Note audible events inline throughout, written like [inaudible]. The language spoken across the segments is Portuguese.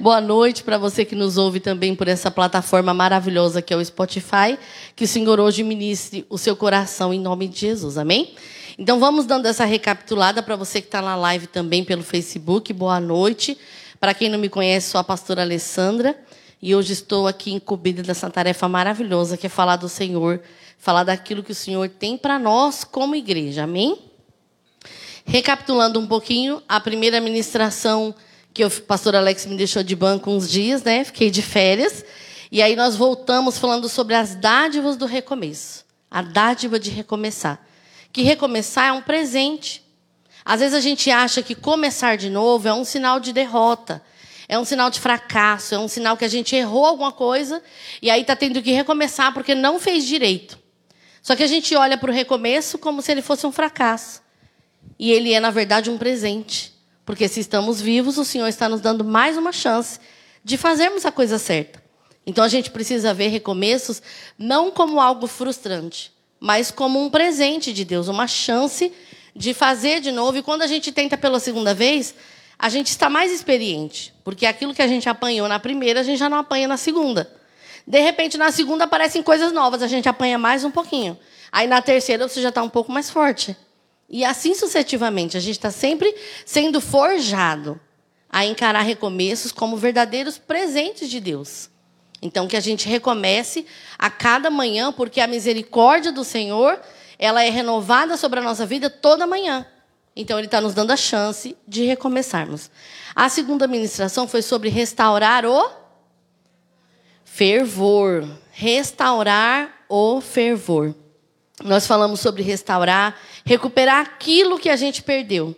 Boa noite para você que nos ouve também por essa plataforma maravilhosa que é o Spotify. Que o Senhor hoje ministre o seu coração em nome de Jesus. Amém? Então vamos dando essa recapitulada para você que está na live também pelo Facebook. Boa noite. Para quem não me conhece, sou a pastora Alessandra. E hoje estou aqui incumbida dessa tarefa maravilhosa que é falar do Senhor, falar daquilo que o Senhor tem para nós como igreja. Amém? Recapitulando um pouquinho, a primeira ministração que o pastor Alex me deixou de banco uns dias, né? Fiquei de férias. E aí nós voltamos falando sobre as dádivas do recomeço. A dádiva de recomeçar. Que recomeçar é um presente. Às vezes a gente acha que começar de novo é um sinal de derrota. É um sinal de fracasso, é um sinal que a gente errou alguma coisa e aí está tendo que recomeçar porque não fez direito. Só que a gente olha para o recomeço como se ele fosse um fracasso. E ele é, na verdade, um presente. Porque se estamos vivos, o Senhor está nos dando mais uma chance de fazermos a coisa certa. Então a gente precisa ver recomeços não como algo frustrante, mas como um presente de Deus, uma chance de fazer de novo. E quando a gente tenta pela segunda vez, a gente está mais experiente, porque aquilo que a gente apanhou na primeira, a gente já não apanha na segunda. De repente, na segunda aparecem coisas novas, a gente apanha mais um pouquinho. Aí na terceira você já está um pouco mais forte. E assim sucessivamente, a gente está sempre sendo forjado a encarar recomeços como verdadeiros presentes de Deus. Então, que a gente recomece a cada manhã, porque a misericórdia do Senhor ela é renovada sobre a nossa vida toda manhã. Então, Ele está nos dando a chance de recomeçarmos. A segunda ministração foi sobre restaurar o fervor. Restaurar o fervor. Nós falamos sobre restaurar, recuperar aquilo que a gente perdeu.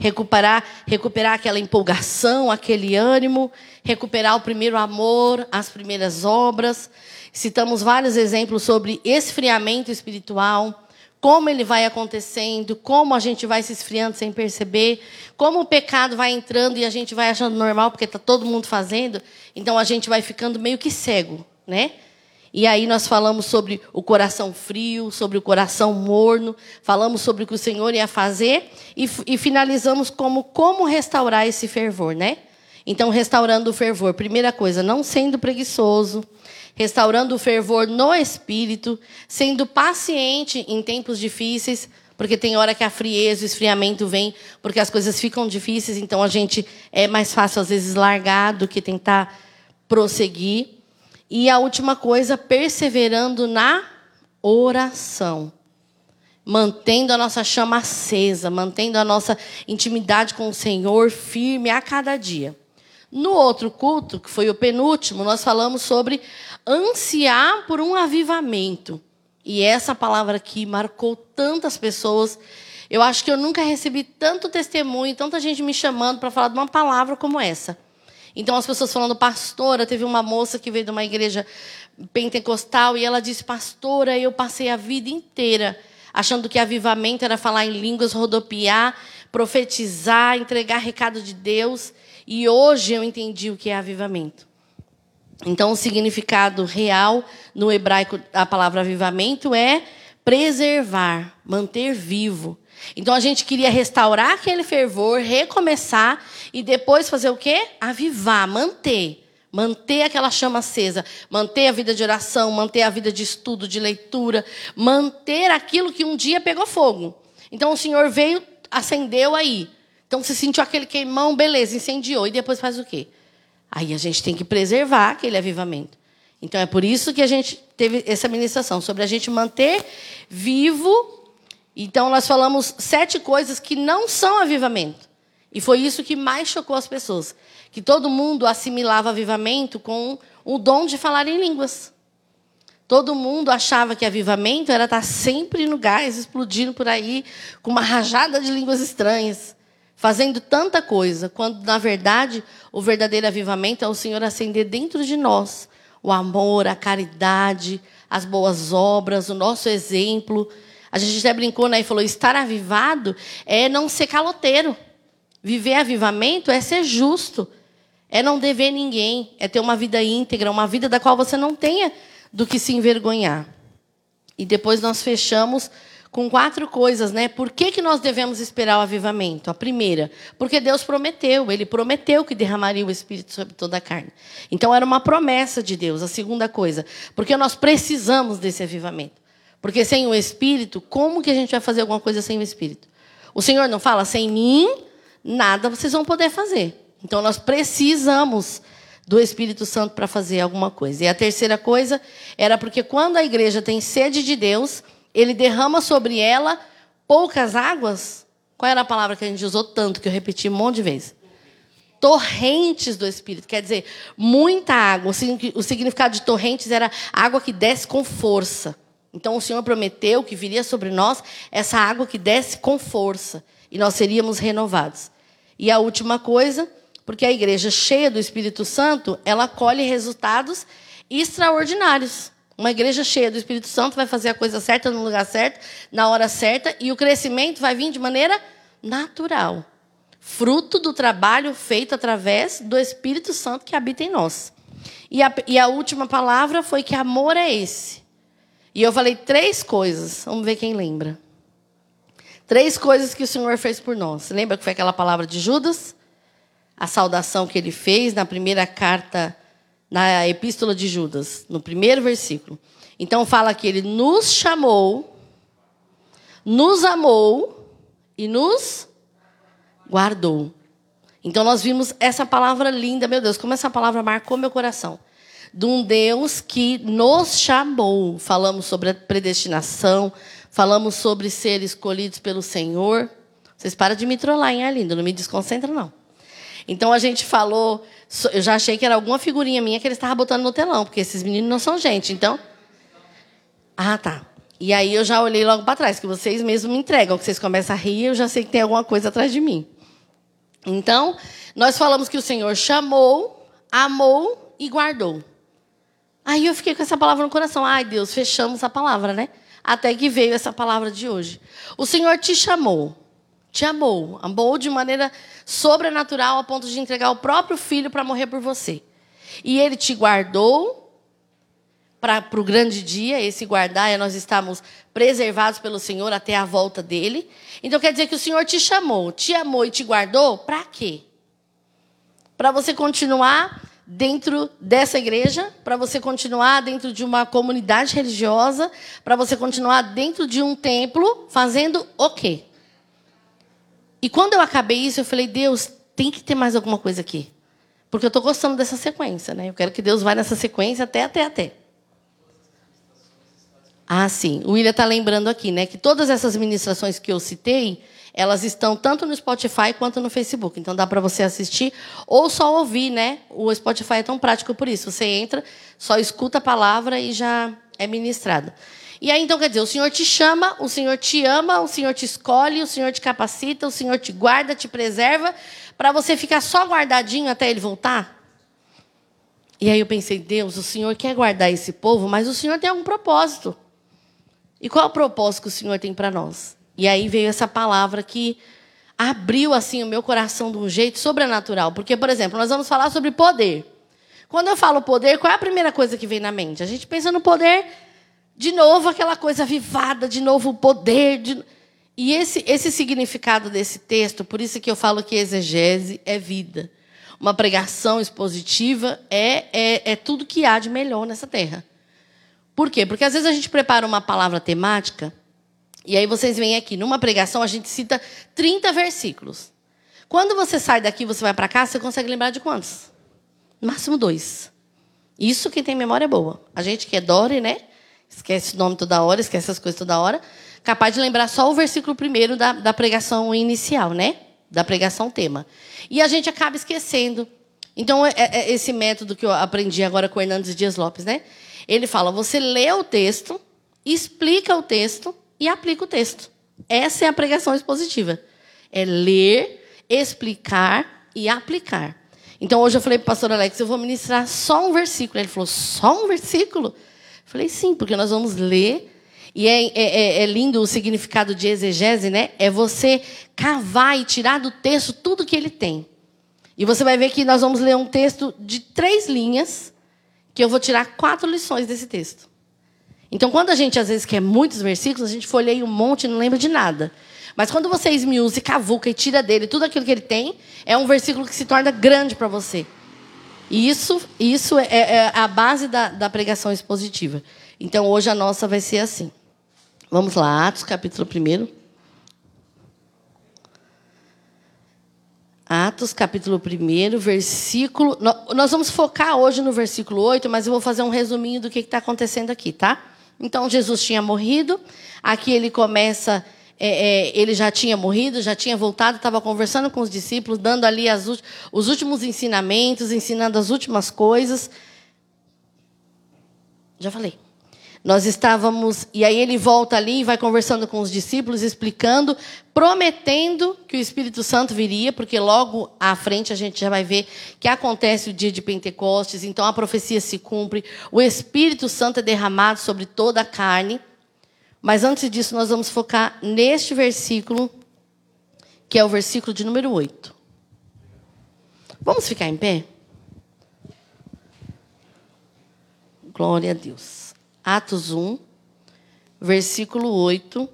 Recuperar, recuperar aquela empolgação, aquele ânimo, recuperar o primeiro amor, as primeiras obras. Citamos vários exemplos sobre esfriamento espiritual, como ele vai acontecendo, como a gente vai se esfriando sem perceber, como o pecado vai entrando e a gente vai achando normal porque está todo mundo fazendo, então a gente vai ficando meio que cego, né? E aí nós falamos sobre o coração frio, sobre o coração morno, falamos sobre o que o Senhor ia fazer e, e finalizamos como como restaurar esse fervor, né? Então, restaurando o fervor, primeira coisa, não sendo preguiçoso, restaurando o fervor no espírito, sendo paciente em tempos difíceis, porque tem hora que a frieza, o esfriamento vem, porque as coisas ficam difíceis, então a gente é mais fácil às vezes largar do que tentar prosseguir. E a última coisa, perseverando na oração. Mantendo a nossa chama acesa, mantendo a nossa intimidade com o Senhor firme a cada dia. No outro culto, que foi o penúltimo, nós falamos sobre ansiar por um avivamento. E essa palavra aqui marcou tantas pessoas. Eu acho que eu nunca recebi tanto testemunho, tanta gente me chamando para falar de uma palavra como essa. Então as pessoas falando, pastora, teve uma moça que veio de uma igreja pentecostal e ela disse, pastora, eu passei a vida inteira achando que avivamento era falar em línguas, rodopiar, profetizar, entregar recado de Deus. E hoje eu entendi o que é avivamento. Então, o significado real no hebraico da palavra avivamento é preservar, manter vivo. Então a gente queria restaurar aquele fervor, recomeçar e depois fazer o quê? Avivar, manter. Manter aquela chama acesa, manter a vida de oração, manter a vida de estudo, de leitura, manter aquilo que um dia pegou fogo. Então o Senhor veio, acendeu aí. Então se sentiu aquele queimão, beleza, incendiou. E depois faz o quê? Aí a gente tem que preservar aquele avivamento. Então é por isso que a gente teve essa ministração, sobre a gente manter vivo então, nós falamos sete coisas que não são avivamento. E foi isso que mais chocou as pessoas. Que todo mundo assimilava avivamento com o dom de falar em línguas. Todo mundo achava que avivamento era estar sempre no gás, explodindo por aí, com uma rajada de línguas estranhas, fazendo tanta coisa, quando, na verdade, o verdadeiro avivamento é o Senhor acender dentro de nós o amor, a caridade, as boas obras, o nosso exemplo a gente até brincou né, e falou: estar avivado é não ser caloteiro. Viver avivamento é ser justo. É não dever ninguém. É ter uma vida íntegra, uma vida da qual você não tenha do que se envergonhar. E depois nós fechamos com quatro coisas, né? Por que, que nós devemos esperar o avivamento? A primeira, porque Deus prometeu, ele prometeu que derramaria o Espírito sobre toda a carne. Então era uma promessa de Deus. A segunda coisa, porque nós precisamos desse avivamento. Porque sem o Espírito, como que a gente vai fazer alguma coisa sem o Espírito? O Senhor não fala, sem mim, nada vocês vão poder fazer. Então nós precisamos do Espírito Santo para fazer alguma coisa. E a terceira coisa era porque quando a igreja tem sede de Deus, ele derrama sobre ela poucas águas. Qual era a palavra que a gente usou tanto, que eu repeti um monte de vezes? Torrentes do Espírito, quer dizer, muita água. O significado de torrentes era água que desce com força. Então o Senhor prometeu que viria sobre nós essa água que desce com força e nós seríamos renovados. E a última coisa, porque a igreja cheia do Espírito Santo, ela colhe resultados extraordinários. Uma igreja cheia do Espírito Santo vai fazer a coisa certa no lugar certo, na hora certa, e o crescimento vai vir de maneira natural. Fruto do trabalho feito através do Espírito Santo que habita em nós. E a, e a última palavra foi que amor é esse. E eu falei três coisas. Vamos ver quem lembra. Três coisas que o Senhor fez por nós. Lembra que foi aquela palavra de Judas? A saudação que ele fez na primeira carta, na epístola de Judas, no primeiro versículo. Então fala que ele nos chamou, nos amou e nos guardou. Então nós vimos essa palavra linda, meu Deus, como essa palavra marcou meu coração de um Deus que nos chamou. Falamos sobre a predestinação, falamos sobre ser escolhidos pelo Senhor. Vocês param de me trollar, hein, Arlindo? Não me desconcentra, não. Então a gente falou. Eu já achei que era alguma figurinha minha que eles estavam botando no telão, porque esses meninos não são gente. Então. Ah, tá. E aí eu já olhei logo para trás, que vocês mesmos me entregam, que vocês começam a rir, eu já sei que tem alguma coisa atrás de mim. Então, nós falamos que o Senhor chamou, amou e guardou. Aí eu fiquei com essa palavra no coração. Ai, Deus, fechamos a palavra, né? Até que veio essa palavra de hoje. O Senhor te chamou, te amou, amou de maneira sobrenatural a ponto de entregar o próprio filho para morrer por você. E ele te guardou para o grande dia, esse guardar é nós estamos preservados pelo Senhor até a volta dele. Então quer dizer que o Senhor te chamou, te amou e te guardou para quê? Para você continuar dentro dessa igreja, para você continuar dentro de uma comunidade religiosa, para você continuar dentro de um templo, fazendo o quê? E quando eu acabei isso, eu falei, Deus, tem que ter mais alguma coisa aqui. Porque eu estou gostando dessa sequência, né? Eu quero que Deus vá nessa sequência até, até, até. Ah, sim. O William está lembrando aqui, né? Que todas essas ministrações que eu citei, elas estão tanto no Spotify quanto no Facebook. Então dá para você assistir ou só ouvir, né? O Spotify é tão prático por isso. Você entra, só escuta a palavra e já é ministrada. E aí então quer dizer, o Senhor te chama, o Senhor te ama, o Senhor te escolhe, o Senhor te capacita, o Senhor te guarda, te preserva, para você ficar só guardadinho até ele voltar? E aí eu pensei, Deus, o Senhor quer guardar esse povo, mas o Senhor tem algum propósito. E qual é o propósito que o Senhor tem para nós? E aí veio essa palavra que abriu assim o meu coração de um jeito sobrenatural. Porque, por exemplo, nós vamos falar sobre poder. Quando eu falo poder, qual é a primeira coisa que vem na mente? A gente pensa no poder, de novo, aquela coisa vivada, de novo o poder. De... E esse, esse significado desse texto, por isso que eu falo que exegese é vida. Uma pregação expositiva é, é, é tudo que há de melhor nessa terra. Por quê? Porque às vezes a gente prepara uma palavra temática e aí vocês vêm aqui, numa pregação a gente cita 30 versículos. Quando você sai daqui, você vai para cá, você consegue lembrar de quantos? Máximo dois. Isso quem tem memória boa. A gente que é Dore, né? Esquece o nome toda hora, esquece as coisas toda hora. Capaz de lembrar só o versículo primeiro da, da pregação inicial, né? Da pregação tema. E a gente acaba esquecendo. Então, é, é esse método que eu aprendi agora com o Hernandes Dias Lopes, né? Ele fala: você lê o texto, explica o texto e aplica o texto. Essa é a pregação expositiva. É ler, explicar e aplicar. Então hoje eu falei para o pastor Alex, eu vou ministrar só um versículo. Ele falou, só um versículo? Eu falei, sim, porque nós vamos ler. E é, é, é, é lindo o significado de exegese, né? É você cavar e tirar do texto tudo que ele tem. E você vai ver que nós vamos ler um texto de três linhas, que eu vou tirar quatro lições desse texto. Então, quando a gente às vezes quer muitos versículos, a gente folheia um monte e não lembra de nada. Mas quando você esmiuça e cavuca e tira dele tudo aquilo que ele tem, é um versículo que se torna grande para você. E isso, isso é, é a base da, da pregação expositiva. Então, hoje a nossa vai ser assim. Vamos lá, Atos capítulo 1. Atos, capítulo 1, versículo. Nós vamos focar hoje no versículo 8, mas eu vou fazer um resuminho do que está acontecendo aqui, tá? Então, Jesus tinha morrido. Aqui ele começa. É, é, ele já tinha morrido, já tinha voltado, estava conversando com os discípulos, dando ali as, os últimos ensinamentos, ensinando as últimas coisas. Já falei. Nós estávamos, e aí ele volta ali e vai conversando com os discípulos, explicando, prometendo que o Espírito Santo viria, porque logo à frente a gente já vai ver que acontece o dia de Pentecostes, então a profecia se cumpre, o Espírito Santo é derramado sobre toda a carne. Mas antes disso, nós vamos focar neste versículo, que é o versículo de número 8. Vamos ficar em pé? Glória a Deus. Atos 1, versículo 8,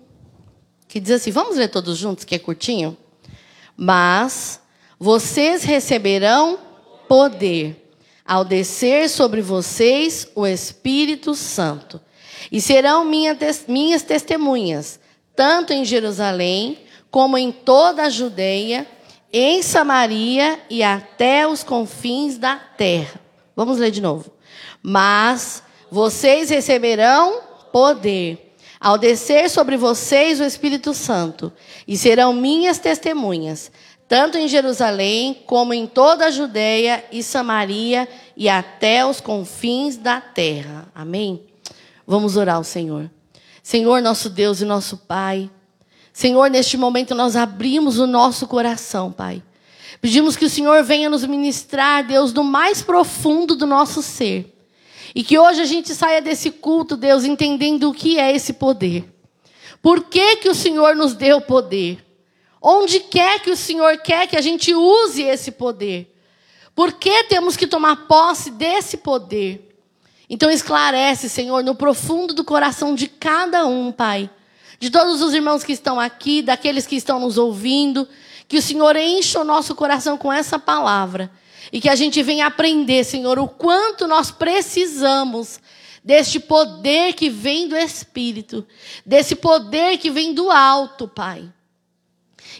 que diz assim: vamos ler todos juntos, que é curtinho? Mas vocês receberão poder ao descer sobre vocês o Espírito Santo, e serão minha, minhas testemunhas, tanto em Jerusalém, como em toda a Judeia, em Samaria e até os confins da terra. Vamos ler de novo. Mas vocês receberão poder ao descer sobre vocês o Espírito Santo, e serão minhas testemunhas, tanto em Jerusalém como em toda a Judéia e Samaria e até os confins da terra. Amém? Vamos orar ao Senhor. Senhor, nosso Deus e nosso Pai. Senhor, neste momento nós abrimos o nosso coração, Pai. Pedimos que o Senhor venha nos ministrar, Deus, do mais profundo do nosso ser. E que hoje a gente saia desse culto, Deus, entendendo o que é esse poder. Por que, que o Senhor nos deu poder? Onde quer que o Senhor quer que a gente use esse poder? Por que temos que tomar posse desse poder? Então esclarece, Senhor, no profundo do coração de cada um, Pai. De todos os irmãos que estão aqui, daqueles que estão nos ouvindo, que o Senhor encha o nosso coração com essa palavra e que a gente venha aprender, Senhor, o quanto nós precisamos deste poder que vem do Espírito, desse poder que vem do alto, Pai.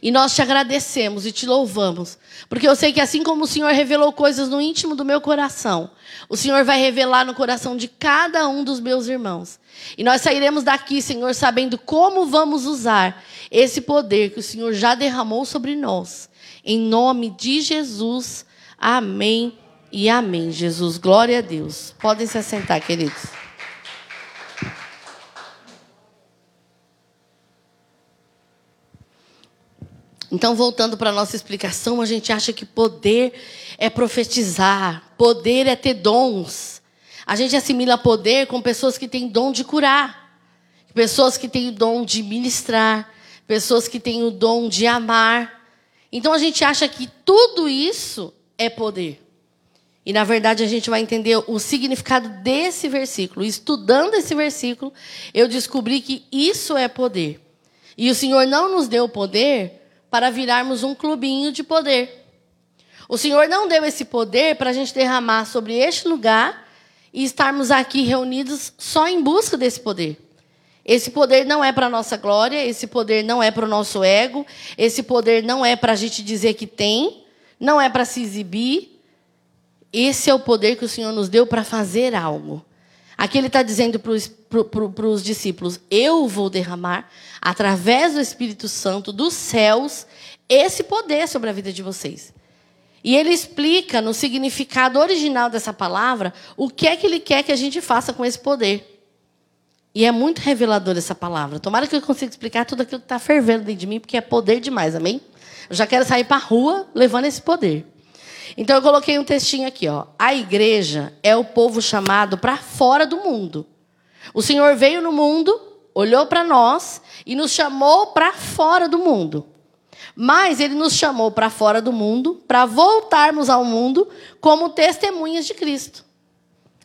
E nós te agradecemos e te louvamos, porque eu sei que assim como o Senhor revelou coisas no íntimo do meu coração, o Senhor vai revelar no coração de cada um dos meus irmãos. E nós sairemos daqui, Senhor, sabendo como vamos usar esse poder que o Senhor já derramou sobre nós. Em nome de Jesus. Amém e amém. Jesus, glória a Deus. Podem se assentar, queridos. Então, voltando para a nossa explicação, a gente acha que poder é profetizar, poder é ter dons. A gente assimila poder com pessoas que têm dom de curar, pessoas que têm o dom de ministrar, pessoas que têm o dom de amar. Então, a gente acha que tudo isso é poder. E na verdade a gente vai entender o significado desse versículo. Estudando esse versículo, eu descobri que isso é poder. E o Senhor não nos deu poder para virarmos um clubinho de poder. O Senhor não deu esse poder para a gente derramar sobre este lugar e estarmos aqui reunidos só em busca desse poder. Esse poder não é para nossa glória, esse poder não é para o nosso ego, esse poder não é para a gente dizer que tem, não é para se exibir. Esse é o poder que o Senhor nos deu para fazer algo. Aqui ele está dizendo para os discípulos: Eu vou derramar, através do Espírito Santo dos céus, esse poder sobre a vida de vocês. E ele explica no significado original dessa palavra o que é que ele quer que a gente faça com esse poder. E é muito revelador essa palavra. Tomara que eu consiga explicar tudo aquilo que está fervendo dentro de mim, porque é poder demais, amém? Eu já quero sair para a rua levando esse poder. Então eu coloquei um textinho aqui, ó. A igreja é o povo chamado para fora do mundo. O Senhor veio no mundo, olhou para nós e nos chamou para fora do mundo. Mas ele nos chamou para fora do mundo para voltarmos ao mundo como testemunhas de Cristo.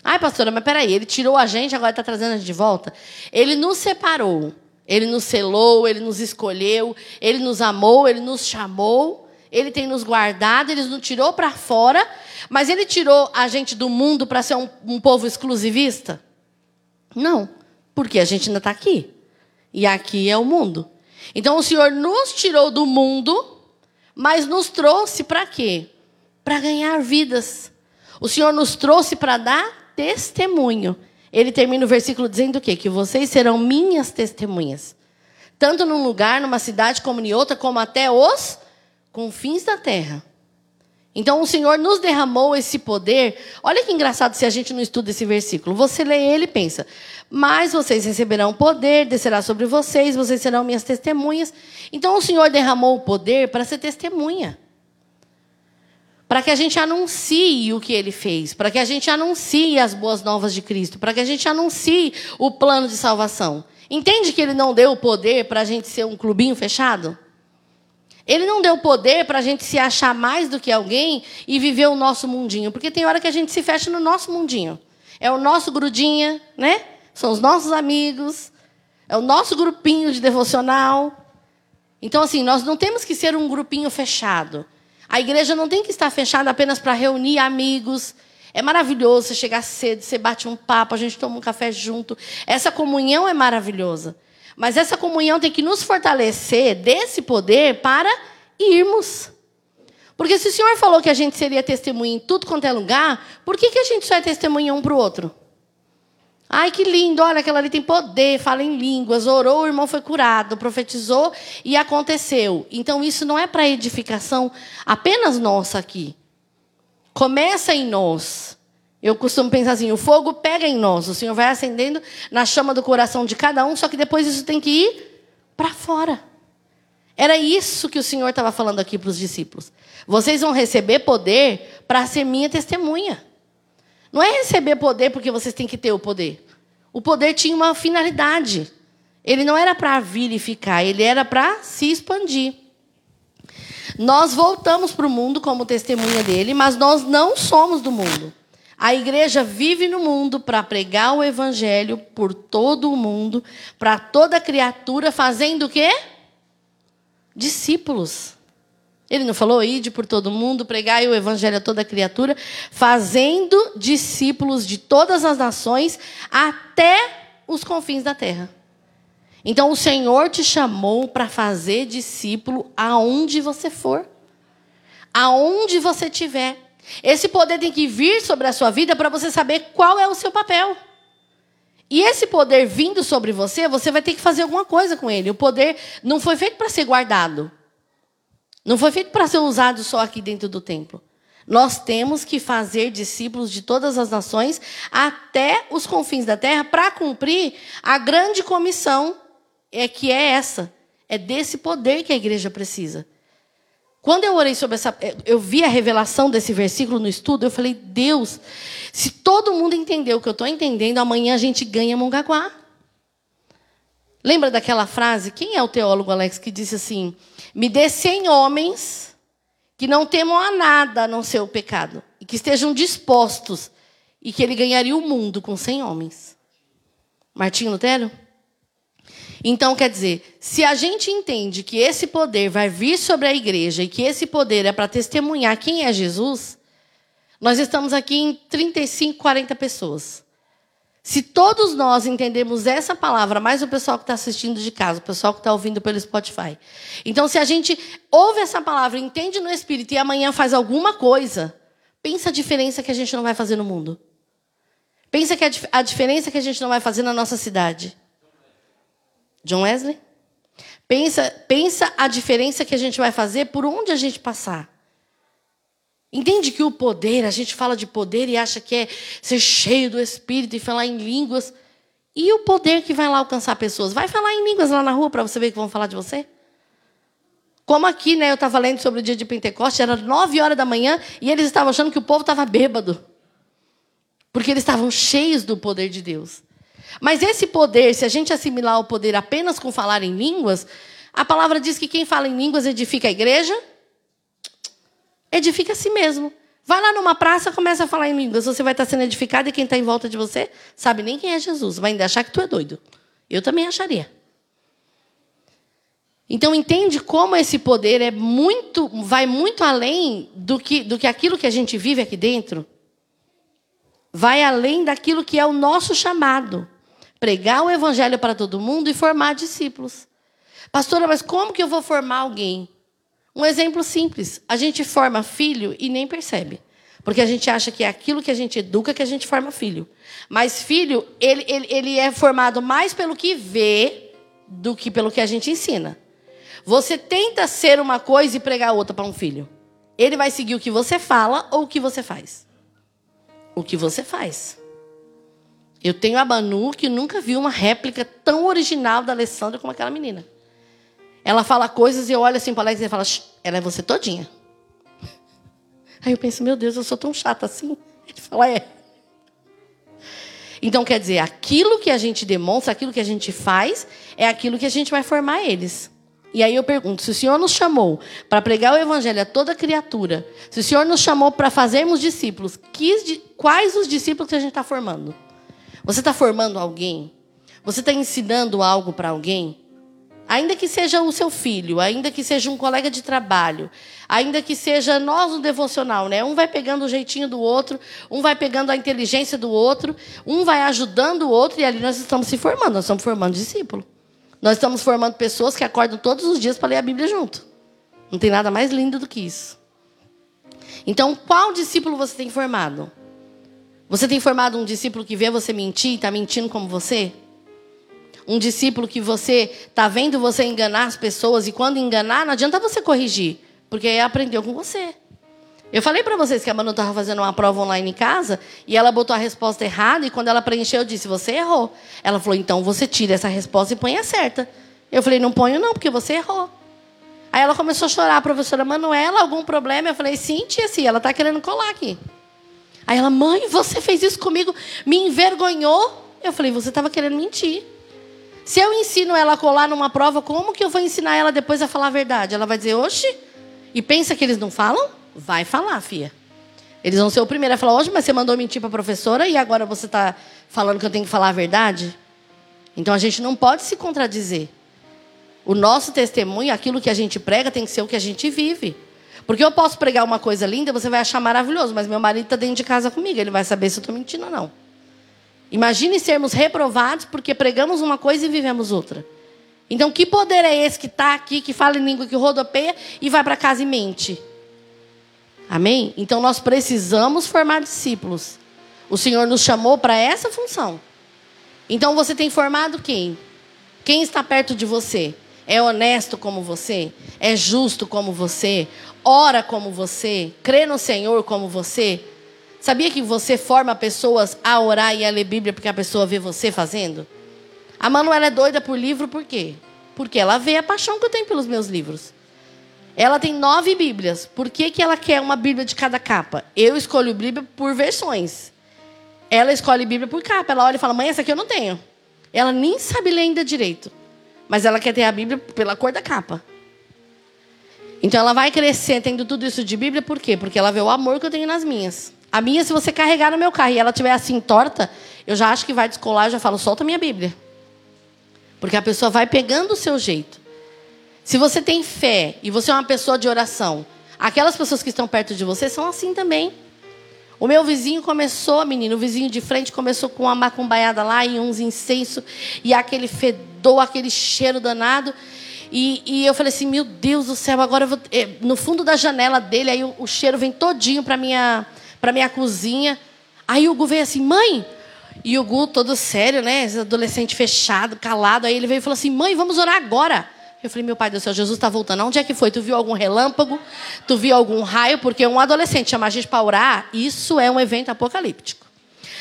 Ai, pastora, mas peraí, ele tirou a gente, agora está trazendo a gente de volta? Ele nos separou, ele nos selou, ele nos escolheu, ele nos amou, ele nos chamou, ele tem nos guardado, ele nos tirou para fora, mas ele tirou a gente do mundo para ser um, um povo exclusivista? Não, porque a gente ainda está aqui. E aqui é o mundo. Então o Senhor nos tirou do mundo, mas nos trouxe para quê? Para ganhar vidas. O Senhor nos trouxe para dar testemunho. Ele termina o versículo dizendo o quê? Que vocês serão minhas testemunhas. Tanto num lugar, numa cidade, como em outra, como até os confins da terra. Então o Senhor nos derramou esse poder. Olha que engraçado se a gente não estuda esse versículo. Você lê ele e pensa: Mas vocês receberão poder, descerá sobre vocês, vocês serão minhas testemunhas. Então o Senhor derramou o poder para ser testemunha. Para que a gente anuncie o que ele fez, para que a gente anuncie as boas novas de Cristo, para que a gente anuncie o plano de salvação. Entende que ele não deu o poder para a gente ser um clubinho fechado? Ele não deu poder para a gente se achar mais do que alguém e viver o nosso mundinho. Porque tem hora que a gente se fecha no nosso mundinho. É o nosso grudinha, né? São os nossos amigos. É o nosso grupinho de devocional. Então, assim, nós não temos que ser um grupinho fechado. A igreja não tem que estar fechada apenas para reunir amigos. É maravilhoso você chegar cedo, você bate um papo, a gente toma um café junto. Essa comunhão é maravilhosa. Mas essa comunhão tem que nos fortalecer desse poder para irmos. Porque se o Senhor falou que a gente seria testemunha em tudo quanto é lugar, por que, que a gente só é testemunha um para o outro? Ai, que lindo, olha, aquela ali tem poder, fala em línguas, orou, o irmão foi curado, profetizou e aconteceu. Então isso não é para edificação apenas nossa aqui. Começa em nós. Eu costumo pensar assim: o fogo pega em nós, o Senhor vai acendendo na chama do coração de cada um, só que depois isso tem que ir para fora. Era isso que o Senhor estava falando aqui para os discípulos. Vocês vão receber poder para ser minha testemunha. Não é receber poder porque vocês têm que ter o poder. O poder tinha uma finalidade. Ele não era para vir e ficar, ele era para se expandir. Nós voltamos para o mundo como testemunha dele, mas nós não somos do mundo. A igreja vive no mundo para pregar o evangelho por todo o mundo, para toda criatura, fazendo o quê? Discípulos. Ele não falou ide por todo mundo, pregai o evangelho a toda criatura, fazendo discípulos de todas as nações até os confins da terra. Então o Senhor te chamou para fazer discípulo aonde você for. Aonde você estiver. Esse poder tem que vir sobre a sua vida para você saber qual é o seu papel. E esse poder vindo sobre você, você vai ter que fazer alguma coisa com ele. O poder não foi feito para ser guardado. Não foi feito para ser usado só aqui dentro do templo. Nós temos que fazer discípulos de todas as nações até os confins da terra para cumprir a grande comissão é que é essa. É desse poder que a igreja precisa. Quando eu orei sobre essa, eu vi a revelação desse versículo no estudo, eu falei, Deus, se todo mundo entender o que eu estou entendendo, amanhã a gente ganha Mongaguá. Lembra daquela frase? Quem é o teólogo, Alex, que disse assim: Me dê cem homens que não temam a nada a não ser o pecado, e que estejam dispostos, e que ele ganharia o mundo com cem homens. Martinho Lutero? Então, quer dizer, se a gente entende que esse poder vai vir sobre a igreja e que esse poder é para testemunhar quem é Jesus, nós estamos aqui em 35, 40 pessoas. Se todos nós entendemos essa palavra, mais o pessoal que está assistindo de casa, o pessoal que está ouvindo pelo Spotify. Então, se a gente ouve essa palavra, entende no Espírito e amanhã faz alguma coisa, pensa a diferença que a gente não vai fazer no mundo. Pensa que a, a diferença que a gente não vai fazer na nossa cidade. John Wesley? Pensa, pensa a diferença que a gente vai fazer por onde a gente passar. Entende que o poder, a gente fala de poder e acha que é ser cheio do Espírito e falar em línguas. E o poder que vai lá alcançar pessoas? Vai falar em línguas lá na rua para você ver que vão falar de você? Como aqui, né? Eu estava lendo sobre o dia de Pentecostes, era nove horas da manhã e eles estavam achando que o povo estava bêbado. Porque eles estavam cheios do poder de Deus. Mas esse poder, se a gente assimilar o poder apenas com falar em línguas, a palavra diz que quem fala em línguas edifica a igreja, edifica a si mesmo. Vai lá numa praça, começa a falar em línguas. Você vai estar sendo edificado e quem está em volta de você sabe nem quem é Jesus. Vai ainda achar que tu é doido. Eu também acharia. Então entende como esse poder é muito, vai muito além do que, do que aquilo que a gente vive aqui dentro. Vai além daquilo que é o nosso chamado. Pregar o evangelho para todo mundo e formar discípulos. Pastora, mas como que eu vou formar alguém? Um exemplo simples: a gente forma filho e nem percebe. Porque a gente acha que é aquilo que a gente educa que a gente forma filho. Mas filho, ele, ele, ele é formado mais pelo que vê do que pelo que a gente ensina. Você tenta ser uma coisa e pregar outra para um filho. Ele vai seguir o que você fala ou o que você faz? O que você faz. Eu tenho a Manu que nunca viu uma réplica tão original da Alessandra como aquela menina. Ela fala coisas e eu olho assim para Alex e fala, ela é você todinha. Aí eu penso, meu Deus, eu sou tão chata assim. Ele fala, é. Então, quer dizer, aquilo que a gente demonstra, aquilo que a gente faz, é aquilo que a gente vai formar eles. E aí eu pergunto: se o Senhor nos chamou para pregar o Evangelho a toda criatura, se o Senhor nos chamou para fazermos discípulos, quais os discípulos que a gente está formando? Você está formando alguém? Você está ensinando algo para alguém? Ainda que seja o seu filho, ainda que seja um colega de trabalho, ainda que seja nós no devocional, né? Um vai pegando o jeitinho do outro, um vai pegando a inteligência do outro, um vai ajudando o outro, e ali nós estamos se formando, nós estamos formando discípulo. Nós estamos formando pessoas que acordam todos os dias para ler a Bíblia junto. Não tem nada mais lindo do que isso. Então, qual discípulo você tem formado? Você tem formado um discípulo que vê você mentir e está mentindo como você? Um discípulo que você está vendo você enganar as pessoas e quando enganar, não adianta você corrigir, porque aí aprendeu com você. Eu falei para vocês que a Manu estava fazendo uma prova online em casa e ela botou a resposta errada e quando ela preencheu eu disse, você errou. Ela falou, então você tira essa resposta e põe a certa. Eu falei, não ponho não, porque você errou. Aí ela começou a chorar, a professora Manuela, algum problema? Eu falei, sim, tia, sim, ela está querendo colar aqui. Aí ela, mãe, você fez isso comigo, me envergonhou. Eu falei, você estava querendo mentir. Se eu ensino ela a colar numa prova, como que eu vou ensinar ela depois a falar a verdade? Ela vai dizer, oxe, e pensa que eles não falam? Vai falar, filha. Eles vão ser o primeiro a falar, hoje, mas você mandou mentir para a professora e agora você está falando que eu tenho que falar a verdade? Então a gente não pode se contradizer. O nosso testemunho, aquilo que a gente prega, tem que ser o que a gente vive. Porque eu posso pregar uma coisa linda, você vai achar maravilhoso, mas meu marido está dentro de casa comigo, ele vai saber se eu estou mentindo ou não. Imagine sermos reprovados porque pregamos uma coisa e vivemos outra. Então, que poder é esse que está aqui, que fala em língua, que rodopeia e vai para casa e mente? Amém? Então, nós precisamos formar discípulos. O Senhor nos chamou para essa função. Então, você tem formado quem? Quem está perto de você? É honesto como você? É justo como você? Ora como você? Crê no Senhor como você? Sabia que você forma pessoas a orar e a ler Bíblia porque a pessoa vê você fazendo? A Manuela é doida por livro por quê? Porque ela vê a paixão que eu tenho pelos meus livros. Ela tem nove Bíblias. Por que, que ela quer uma Bíblia de cada capa? Eu escolho Bíblia por versões. Ela escolhe Bíblia por capa. Ela olha e fala: Mãe, essa aqui eu não tenho. Ela nem sabe ler ainda direito. Mas ela quer ter a Bíblia pela cor da capa. Então ela vai crescer tendo tudo isso de Bíblia, por quê? Porque ela vê o amor que eu tenho nas minhas. A minha, se você carregar no meu carro e ela estiver assim torta, eu já acho que vai descolar, eu já falo, solta minha Bíblia. Porque a pessoa vai pegando o seu jeito. Se você tem fé e você é uma pessoa de oração, aquelas pessoas que estão perto de você são assim também. O meu vizinho começou, menino, o vizinho de frente começou com uma macumbaiada lá e uns incensos e aquele fedor, aquele cheiro danado. E, e, eu falei assim, meu Deus do céu, agora eu vou. Eh, no fundo da janela dele, aí o, o cheiro vem todinho para minha para minha cozinha. Aí o Gu veio assim, mãe. E o Gu todo sério, né? Esse adolescente fechado, calado. Aí ele veio e falou assim, mãe, vamos orar agora. Eu falei, meu pai do céu, Jesus está voltando. Onde é que foi? Tu viu algum relâmpago? Tu viu algum raio? Porque um adolescente chamar a gente para orar, isso é um evento apocalíptico.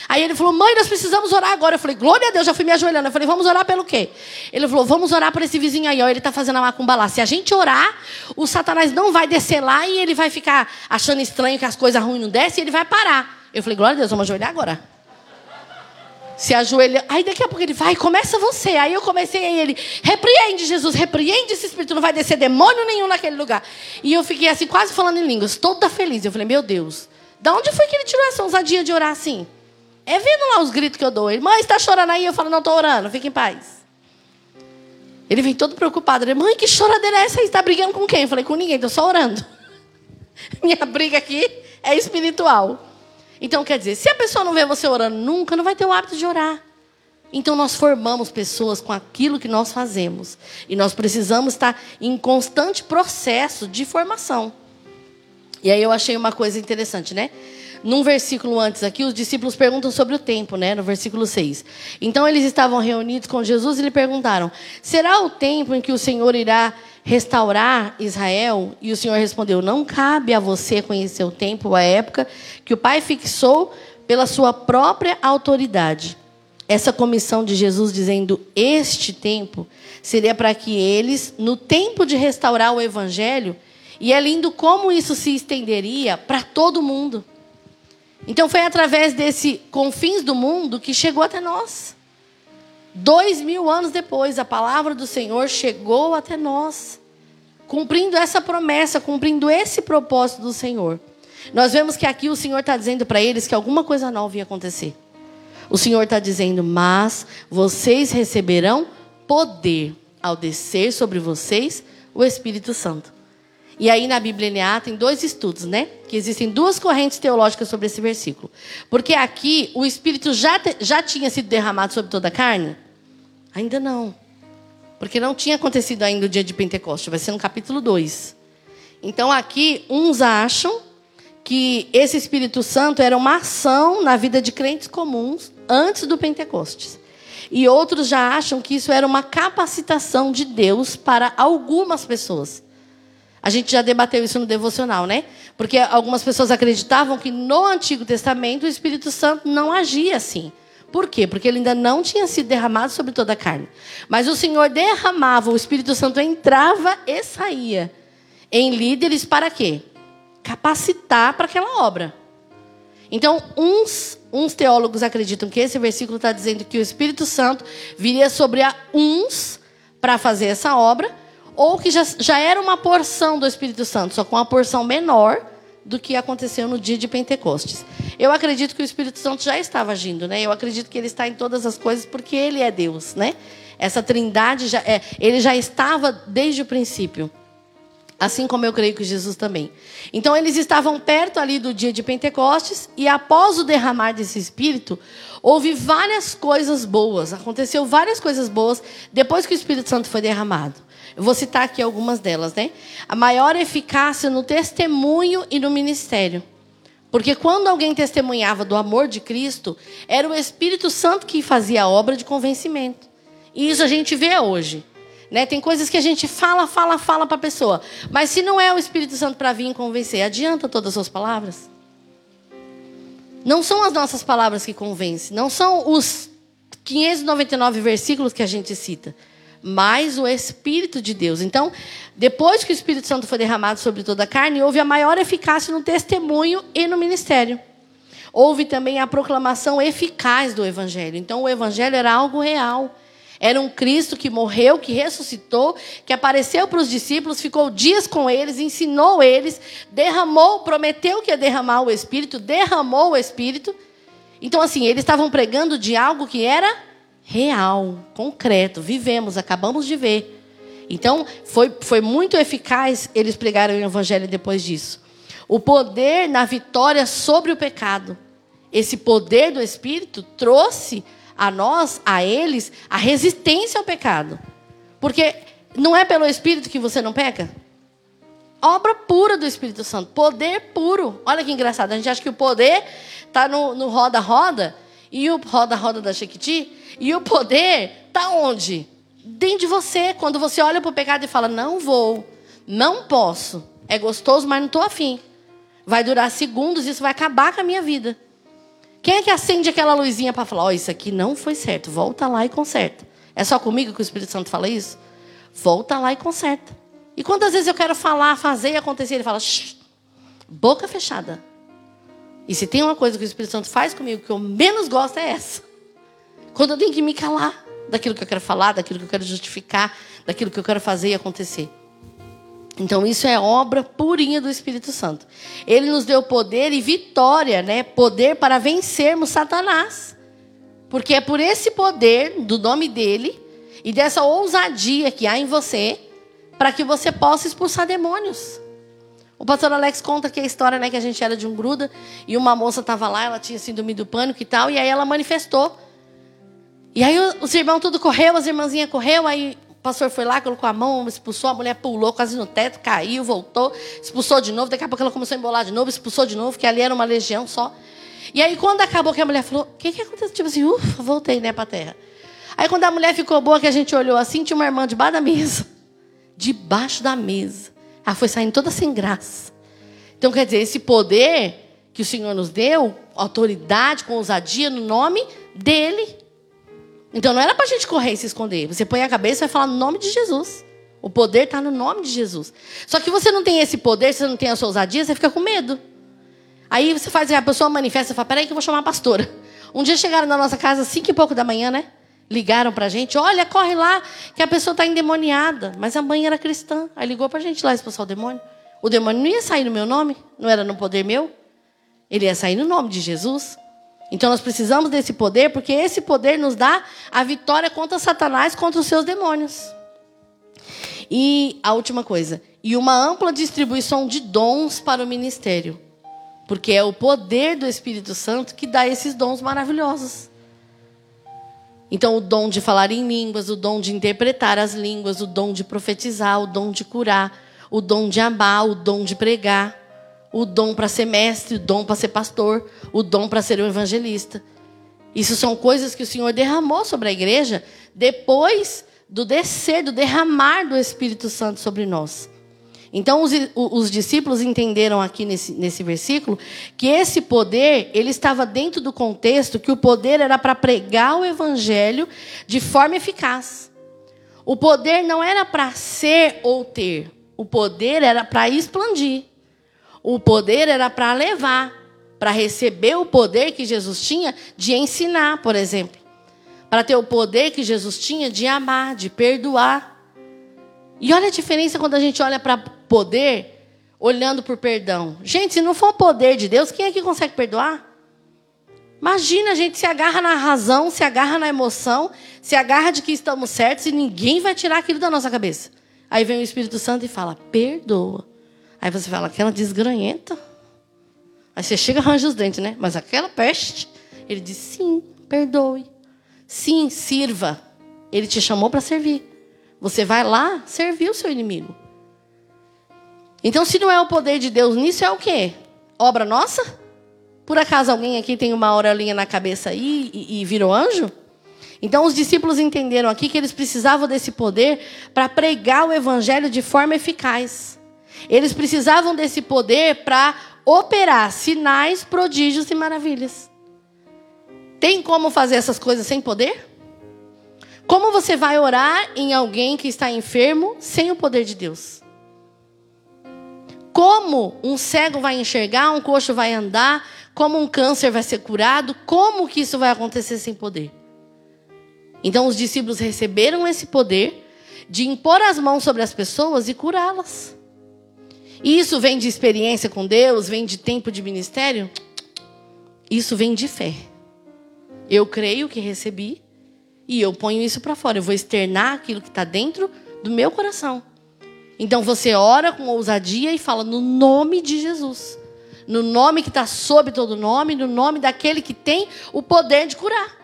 Aí ele falou, mãe, nós precisamos orar agora. Eu falei, glória a Deus, já fui me ajoelhando. Eu falei, vamos orar pelo quê? Ele falou, vamos orar por esse vizinho aí, ó, ele está fazendo a macumba lá. Se a gente orar, o Satanás não vai descer lá e ele vai ficar achando estranho que as coisas ruins não descem e ele vai parar. Eu falei, glória a Deus, vamos ajoelhar agora. Se ajoelha. Aí daqui a pouco ele vai, começa você. Aí eu comecei, aí ele, repreende Jesus, repreende esse espírito, não vai descer demônio nenhum naquele lugar. E eu fiquei assim, quase falando em línguas, toda feliz. Eu falei, meu Deus, Da onde foi que ele tirou essa ousadia de orar assim? É vendo lá os gritos que eu dou. Ele, mãe, está chorando aí? Eu falo, não, estou orando, fique em paz. Ele vem todo preocupado. Ele, mãe, que choradeira é essa aí? Está brigando com quem? Eu falei, com ninguém, estou só orando. [laughs] Minha briga aqui é espiritual. Então, quer dizer, se a pessoa não vê você orando nunca, não vai ter o hábito de orar. Então, nós formamos pessoas com aquilo que nós fazemos. E nós precisamos estar em constante processo de formação. E aí eu achei uma coisa interessante, né? Num versículo antes aqui, os discípulos perguntam sobre o tempo, né? No versículo 6. Então eles estavam reunidos com Jesus e lhe perguntaram: Será o tempo em que o Senhor irá restaurar Israel? E o Senhor respondeu: Não cabe a você conhecer o tempo ou a época que o Pai fixou pela sua própria autoridade. Essa comissão de Jesus dizendo este tempo seria para que eles, no tempo de restaurar o evangelho, e é lindo como isso se estenderia para todo mundo. Então foi através desse confins do mundo que chegou até nós. Dois mil anos depois, a palavra do Senhor chegou até nós, cumprindo essa promessa, cumprindo esse propósito do Senhor. Nós vemos que aqui o Senhor está dizendo para eles que alguma coisa nova ia acontecer. O Senhor está dizendo, mas vocês receberão poder ao descer sobre vocês o Espírito Santo. E aí na Bíblia NA tem dois estudos, né? Que existem duas correntes teológicas sobre esse versículo. Porque aqui o Espírito já, te, já tinha sido derramado sobre toda a carne? Ainda não. Porque não tinha acontecido ainda o dia de Pentecostes. Vai ser no capítulo 2. Então aqui uns acham que esse Espírito Santo era uma ação na vida de crentes comuns antes do Pentecostes. E outros já acham que isso era uma capacitação de Deus para algumas pessoas. A gente já debateu isso no devocional, né? Porque algumas pessoas acreditavam que no Antigo Testamento o Espírito Santo não agia assim. Por quê? Porque ele ainda não tinha sido derramado sobre toda a carne. Mas o Senhor derramava, o Espírito Santo entrava e saía em líderes para quê? Capacitar para aquela obra. Então, uns, uns teólogos acreditam que esse versículo está dizendo que o Espírito Santo viria sobre a uns para fazer essa obra ou que já, já era uma porção do Espírito Santo, só com uma porção menor do que aconteceu no dia de Pentecostes. Eu acredito que o Espírito Santo já estava agindo, né? Eu acredito que ele está em todas as coisas porque ele é Deus, né? Essa trindade já é, ele já estava desde o princípio. Assim como eu creio que Jesus também. Então eles estavam perto ali do dia de Pentecostes e após o derramar desse espírito, houve várias coisas boas, aconteceu várias coisas boas depois que o Espírito Santo foi derramado. Eu vou citar aqui algumas delas, né? A maior eficácia no testemunho e no ministério. Porque quando alguém testemunhava do amor de Cristo, era o Espírito Santo que fazia a obra de convencimento. E isso a gente vê hoje. Né? Tem coisas que a gente fala, fala, fala para a pessoa. Mas se não é o Espírito Santo para vir convencer, adianta todas as suas palavras? Não são as nossas palavras que convencem. Não são os 599 versículos que a gente cita mas o Espírito de Deus. Então, depois que o Espírito Santo foi derramado sobre toda a carne, houve a maior eficácia no testemunho e no ministério. Houve também a proclamação eficaz do Evangelho. Então, o Evangelho era algo real. Era um Cristo que morreu, que ressuscitou, que apareceu para os discípulos, ficou dias com eles, ensinou eles, derramou, prometeu que ia derramar o Espírito, derramou o Espírito. Então, assim, eles estavam pregando de algo que era real, concreto, vivemos, acabamos de ver. Então, foi, foi muito eficaz eles pregarem o evangelho depois disso. O poder na vitória sobre o pecado. Esse poder do Espírito trouxe a nós, a eles, a resistência ao pecado. Porque não é pelo Espírito que você não peca? Obra pura do Espírito Santo, poder puro. Olha que engraçado, a gente acha que o poder está no roda-roda e o roda-roda da Chiquiti e o poder está onde? Dentro de você. Quando você olha para o pecado e fala, não vou, não posso. É gostoso, mas não estou afim. Vai durar segundos e isso vai acabar com a minha vida. Quem é que acende aquela luzinha para falar, ó, oh, isso aqui não foi certo, volta lá e conserta. É só comigo que o Espírito Santo fala isso? Volta lá e conserta. E quantas vezes eu quero falar, fazer e acontecer, ele fala, boca fechada. E se tem uma coisa que o Espírito Santo faz comigo que eu menos gosto é essa. Quando eu tenho que me calar daquilo que eu quero falar, daquilo que eu quero justificar, daquilo que eu quero fazer e acontecer. Então isso é obra purinha do Espírito Santo. Ele nos deu poder e vitória, né? Poder para vencermos Satanás. Porque é por esse poder do nome dele e dessa ousadia que há em você para que você possa expulsar demônios. O pastor Alex conta que a história, né, que a gente era de um gruda e uma moça estava lá, ela tinha síndrome do pânico e tal, e aí ela manifestou. E aí os irmãos tudo correu, as irmãzinhas correu, aí o pastor foi lá, colocou a mão, expulsou, a mulher pulou quase no teto, caiu, voltou, expulsou de novo. Daqui a pouco ela começou a embolar de novo, expulsou de novo, que ali era uma legião só. E aí, quando acabou, que a mulher falou: O que, que aconteceu? Tipo assim, ufa, voltei, né, para terra. Aí, quando a mulher ficou boa, que a gente olhou assim, tinha uma irmã debaixo da mesa. Debaixo da mesa. Ela foi saindo toda sem graça. Então, quer dizer, esse poder que o Senhor nos deu, autoridade, com ousadia, no nome dEle. Então não era para a gente correr e se esconder. Você põe a cabeça e vai falar no nome de Jesus. O poder está no nome de Jesus. Só que você não tem esse poder, você não tem a sua ousadia, você fica com medo. Aí você faz, a pessoa manifesta e fala: peraí, que eu vou chamar a pastora. Um dia chegaram na nossa casa, cinco e pouco da manhã, né? Ligaram para a gente: olha, corre lá, que a pessoa está endemoniada. Mas a mãe era cristã. Aí ligou para a gente lá expulsar o demônio. O demônio não ia sair no meu nome, não era no poder meu. Ele ia sair no nome de Jesus. Então nós precisamos desse poder, porque esse poder nos dá a vitória contra Satanás, contra os seus demônios. E a última coisa, e uma ampla distribuição de dons para o ministério. Porque é o poder do Espírito Santo que dá esses dons maravilhosos. Então, o dom de falar em línguas, o dom de interpretar as línguas, o dom de profetizar, o dom de curar, o dom de amar, o dom de pregar o dom para ser mestre, o dom para ser pastor, o dom para ser um evangelista. Isso são coisas que o Senhor derramou sobre a igreja depois do descer, do derramar do Espírito Santo sobre nós. Então, os, os, discípulos entenderam aqui nesse, nesse versículo que esse poder, ele estava dentro do contexto que o poder era para pregar o evangelho de forma eficaz. O poder não era para ser ou ter, o poder era para expandir. O poder era para levar, para receber o poder que Jesus tinha de ensinar, por exemplo. Para ter o poder que Jesus tinha de amar, de perdoar. E olha a diferença quando a gente olha para poder, olhando por perdão. Gente, se não for o poder de Deus, quem é que consegue perdoar? Imagina, a gente se agarra na razão, se agarra na emoção, se agarra de que estamos certos e ninguém vai tirar aquilo da nossa cabeça. Aí vem o Espírito Santo e fala: perdoa. Aí você fala, aquela desgranhenta. Aí você chega e arranja os dentes, né? Mas aquela peste. Ele diz, sim, perdoe. Sim, sirva. Ele te chamou para servir. Você vai lá servir o seu inimigo. Então, se não é o poder de Deus nisso, é o quê? Obra nossa? Por acaso alguém aqui tem uma aureolinha na cabeça aí e, e virou anjo? Então, os discípulos entenderam aqui que eles precisavam desse poder para pregar o evangelho de forma eficaz. Eles precisavam desse poder para operar sinais, prodígios e maravilhas. Tem como fazer essas coisas sem poder? Como você vai orar em alguém que está enfermo sem o poder de Deus? Como um cego vai enxergar, um coxo vai andar, como um câncer vai ser curado, como que isso vai acontecer sem poder? Então os discípulos receberam esse poder de impor as mãos sobre as pessoas e curá-las. Isso vem de experiência com Deus, vem de tempo de ministério? Isso vem de fé. Eu creio que recebi e eu ponho isso para fora. Eu vou externar aquilo que está dentro do meu coração. Então você ora com ousadia e fala no nome de Jesus. No nome que está sob todo nome, no nome daquele que tem o poder de curar.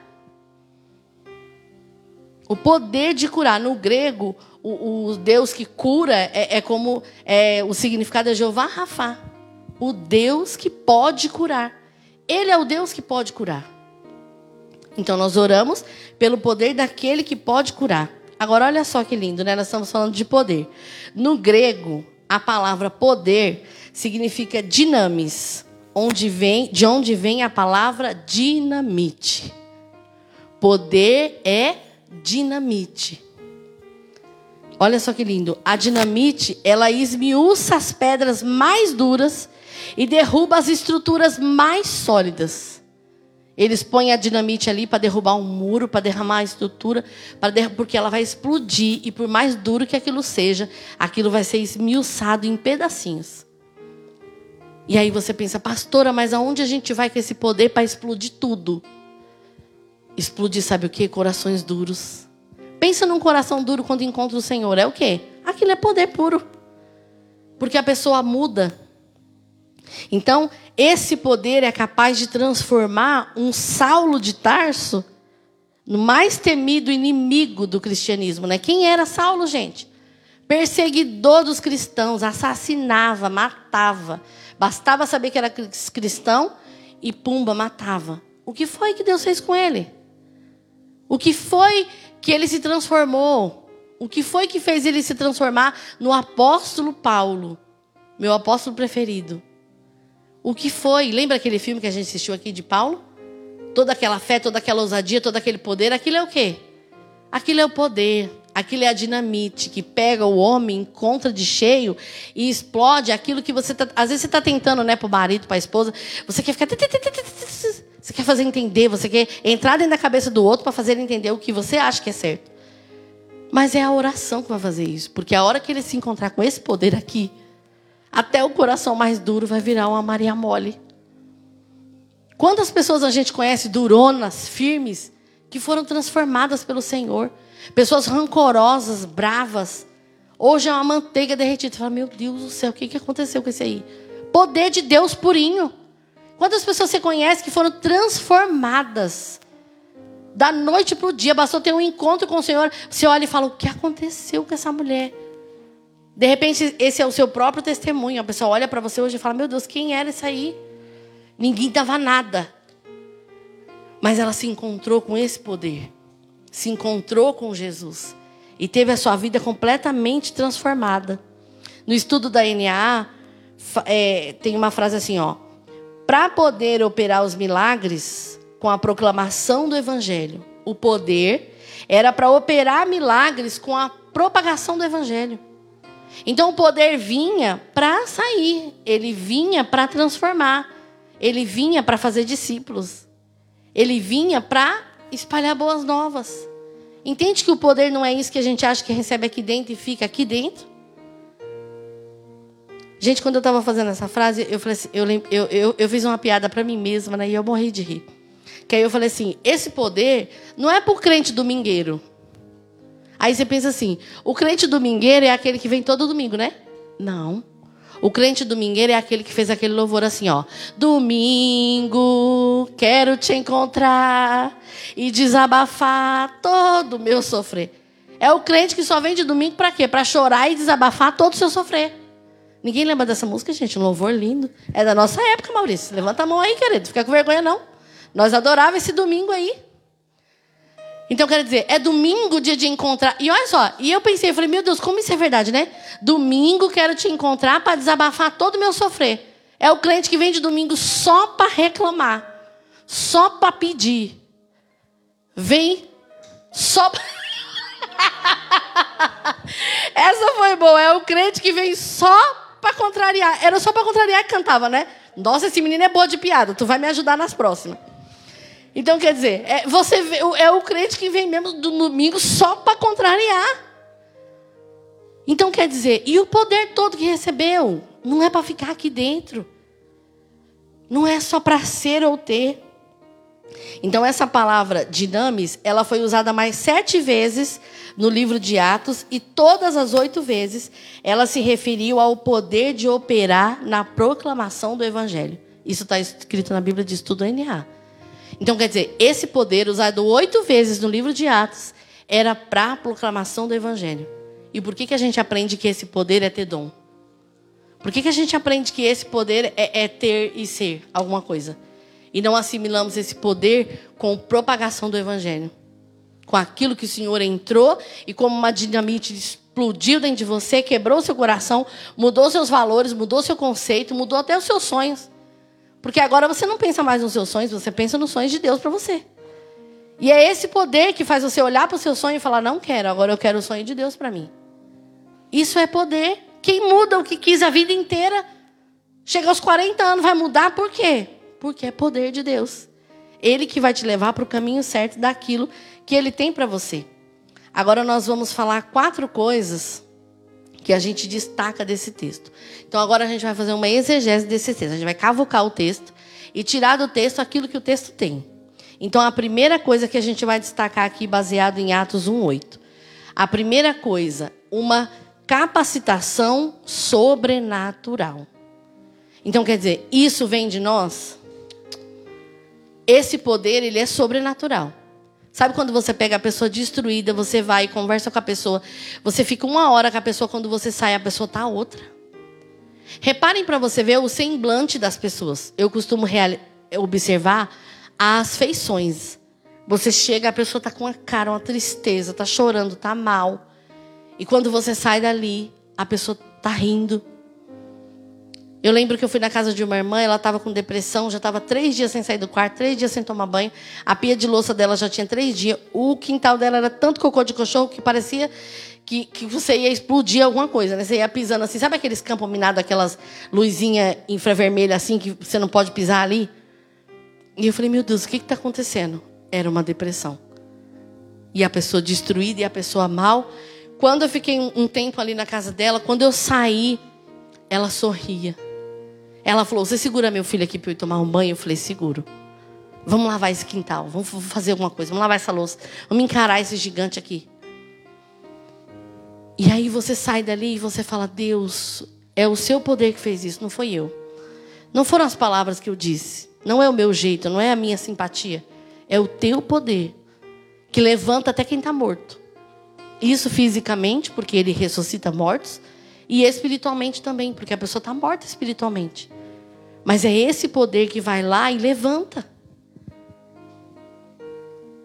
O poder de curar. No grego, o, o Deus que cura é, é como é, o significado é Jeová Rafá, o Deus que pode curar. Ele é o Deus que pode curar. Então nós oramos pelo poder daquele que pode curar. Agora olha só que lindo, né? Nós estamos falando de poder. No grego, a palavra poder significa dinamis, onde vem, de onde vem a palavra dinamite. Poder é dinamite. Olha só que lindo. A dinamite, ela esmiuça as pedras mais duras e derruba as estruturas mais sólidas. Eles põem a dinamite ali para derrubar um muro, para derramar a estrutura, der... porque ela vai explodir e por mais duro que aquilo seja, aquilo vai ser esmiuçado em pedacinhos. E aí você pensa, pastora, mas aonde a gente vai com esse poder para explodir tudo? Explodir, sabe o que? Corações duros. Pensa num coração duro quando encontra o Senhor. É o quê? Aquilo é poder puro. Porque a pessoa muda. Então, esse poder é capaz de transformar um Saulo de Tarso no mais temido inimigo do cristianismo. Né? Quem era Saulo, gente? Perseguidor dos cristãos, assassinava, matava. Bastava saber que era cristão e pumba, matava. O que foi que Deus fez com ele? O que foi que ele se transformou? O que foi que fez ele se transformar no apóstolo Paulo, meu apóstolo preferido? O que foi? Lembra aquele filme que a gente assistiu aqui de Paulo? Toda aquela fé, toda aquela ousadia, todo aquele poder, aquilo é o quê? Aquilo é o poder, aquilo é a dinamite que pega o homem, encontra de cheio e explode aquilo que você tá, às vezes você está tentando, né, para o marido, para a esposa, você quer ficar você quer fazer entender, você quer entrar dentro da cabeça do outro para fazer entender o que você acha que é certo. Mas é a oração que vai fazer isso, porque a hora que ele se encontrar com esse poder aqui, até o coração mais duro vai virar uma Maria mole. Quantas pessoas a gente conhece duronas, firmes, que foram transformadas pelo Senhor? Pessoas rancorosas, bravas. Hoje é uma manteiga derretida. Você fala, meu Deus do céu, o que aconteceu com esse aí? Poder de Deus purinho. Quantas pessoas você conhece que foram transformadas? Da noite para o dia, bastou ter um encontro com o Senhor. Você olha e fala: o que aconteceu com essa mulher? De repente, esse é o seu próprio testemunho. A pessoa olha para você hoje e fala: Meu Deus, quem era esse aí? Ninguém dava nada. Mas ela se encontrou com esse poder. Se encontrou com Jesus. E teve a sua vida completamente transformada. No estudo da NAA, é, tem uma frase assim: ó. Para poder operar os milagres com a proclamação do Evangelho, o poder era para operar milagres com a propagação do Evangelho. Então o poder vinha para sair, ele vinha para transformar, ele vinha para fazer discípulos, ele vinha para espalhar boas novas. Entende que o poder não é isso que a gente acha que recebe aqui dentro e fica aqui dentro? Gente, quando eu estava fazendo essa frase, eu falei assim, eu, eu, eu, eu fiz uma piada para mim mesma, né? E eu morri de rir. Que aí eu falei assim: esse poder não é para o crente domingueiro. Aí você pensa assim: o crente domingueiro é aquele que vem todo domingo, né? Não. O crente domingueiro é aquele que fez aquele louvor assim, ó. Domingo, quero te encontrar e desabafar todo o meu sofrer. É o crente que só vem de domingo para quê? Para chorar e desabafar todo o seu sofrer. Ninguém lembra dessa música, gente? Um louvor lindo. É da nossa época, Maurício. Levanta a mão aí, querido. Fica com vergonha, não. Nós adorávamos esse domingo aí. Então, quero dizer, é domingo dia de encontrar. E olha só, e eu pensei, eu falei, meu Deus, como isso é verdade, né? Domingo quero te encontrar para desabafar todo o meu sofrer. É o cliente que vem de domingo só para reclamar, só para pedir. Vem só pra... [laughs] Essa foi boa. É o crente que vem só para contrariar. Era só para contrariar que cantava, né? Nossa, esse menino é boa de piada. Tu vai me ajudar nas próximas. Então, quer dizer, é, você vê, é o crente que vem mesmo do domingo só para contrariar. Então, quer dizer, e o poder todo que recebeu? Não é para ficar aqui dentro. Não é só para ser ou ter. Então, essa palavra dinamis, ela foi usada mais sete vezes no livro de Atos, e todas as oito vezes ela se referiu ao poder de operar na proclamação do Evangelho. Isso está escrito na Bíblia de Estudo NA. Então, quer dizer, esse poder, usado oito vezes no livro de Atos, era para a proclamação do Evangelho. E por que, que a gente aprende que esse poder é ter dom? Por que, que a gente aprende que esse poder é, é ter e ser alguma coisa? E não assimilamos esse poder com propagação do Evangelho. Com aquilo que o Senhor entrou e como uma dinamite explodiu dentro de você, quebrou seu coração, mudou seus valores, mudou seu conceito, mudou até os seus sonhos. Porque agora você não pensa mais nos seus sonhos, você pensa nos sonhos de Deus para você. E é esse poder que faz você olhar para o seu sonho e falar: não quero, agora eu quero o sonho de Deus para mim. Isso é poder. Quem muda o que quis a vida inteira, chega aos 40 anos, vai mudar por quê? Porque é poder de Deus. Ele que vai te levar para o caminho certo daquilo que ele tem para você. Agora nós vamos falar quatro coisas que a gente destaca desse texto. Então agora a gente vai fazer uma exegese desse texto. A gente vai cavocar o texto e tirar do texto aquilo que o texto tem. Então a primeira coisa que a gente vai destacar aqui, baseado em Atos 1,8. A primeira coisa, uma capacitação sobrenatural. Então quer dizer, isso vem de nós? Esse poder, ele é sobrenatural. Sabe quando você pega a pessoa destruída, você vai e conversa com a pessoa, você fica uma hora com a pessoa, quando você sai, a pessoa tá outra. Reparem para você ver o semblante das pessoas. Eu costumo observar as feições. Você chega, a pessoa tá com uma cara, uma tristeza, tá chorando, tá mal. E quando você sai dali, a pessoa tá rindo, eu lembro que eu fui na casa de uma irmã, ela estava com depressão, já estava três dias sem sair do quarto, três dias sem tomar banho. A pia de louça dela já tinha três dias. O quintal dela era tanto cocô de cachorro que parecia que, que você ia explodir alguma coisa, né? Você ia pisando assim, sabe aqueles campos minados, aquelas luzinhas infravermelhas assim, que você não pode pisar ali? E eu falei, meu Deus, o que está acontecendo? Era uma depressão. E a pessoa destruída e a pessoa mal. Quando eu fiquei um tempo ali na casa dela, quando eu saí, ela sorria. Ela falou: Você segura meu filho aqui para eu tomar um banho? Eu falei: Seguro. Vamos lavar esse quintal, vamos fazer alguma coisa, vamos lavar essa louça, vamos encarar esse gigante aqui. E aí você sai dali e você fala: Deus, é o seu poder que fez isso, não foi eu. Não foram as palavras que eu disse, não é o meu jeito, não é a minha simpatia. É o teu poder que levanta até quem está morto. Isso fisicamente, porque ele ressuscita mortos, e espiritualmente também, porque a pessoa está morta espiritualmente. Mas é esse poder que vai lá e levanta.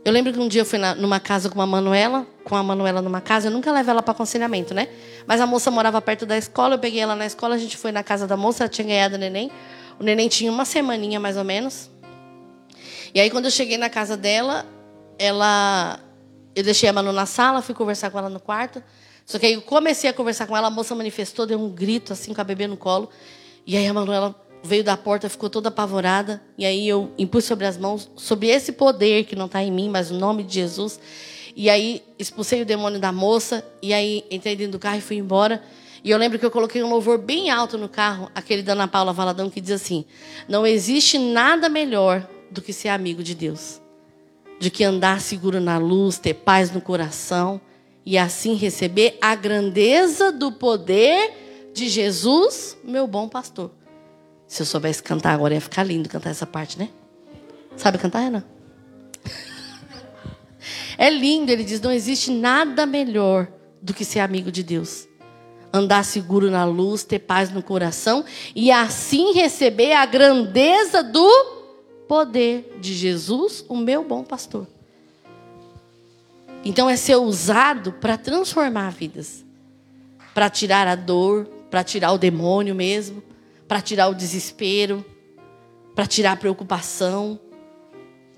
Eu lembro que um dia eu fui na, numa casa com a Manuela, com a Manuela numa casa, eu nunca levo ela para aconselhamento, né? Mas a moça morava perto da escola, eu peguei ela na escola, a gente foi na casa da moça, ela tinha ganhado o neném. O neném tinha uma semaninha mais ou menos. E aí quando eu cheguei na casa dela, ela eu deixei a Manu na sala, fui conversar com ela no quarto. Só que aí eu comecei a conversar com ela, a moça manifestou, deu um grito assim com a bebê no colo. E aí a Manuela veio da porta, ficou toda apavorada. E aí eu impus sobre as mãos, sobre esse poder que não está em mim, mas no nome de Jesus. E aí expulsei o demônio da moça. E aí entrei dentro do carro e fui embora. E eu lembro que eu coloquei um louvor bem alto no carro, aquele da Ana Paula Valadão, que diz assim: Não existe nada melhor do que ser amigo de Deus, de que andar seguro na luz, ter paz no coração e assim receber a grandeza do poder de Jesus, meu bom pastor. Se eu soubesse cantar agora, ia ficar lindo cantar essa parte, né? Sabe cantar, Renan? [laughs] É lindo, ele diz: não existe nada melhor do que ser amigo de Deus. Andar seguro na luz, ter paz no coração e assim receber a grandeza do poder de Jesus, o meu bom pastor. Então é ser usado para transformar vidas, para tirar a dor, para tirar o demônio mesmo, para tirar o desespero, para tirar a preocupação.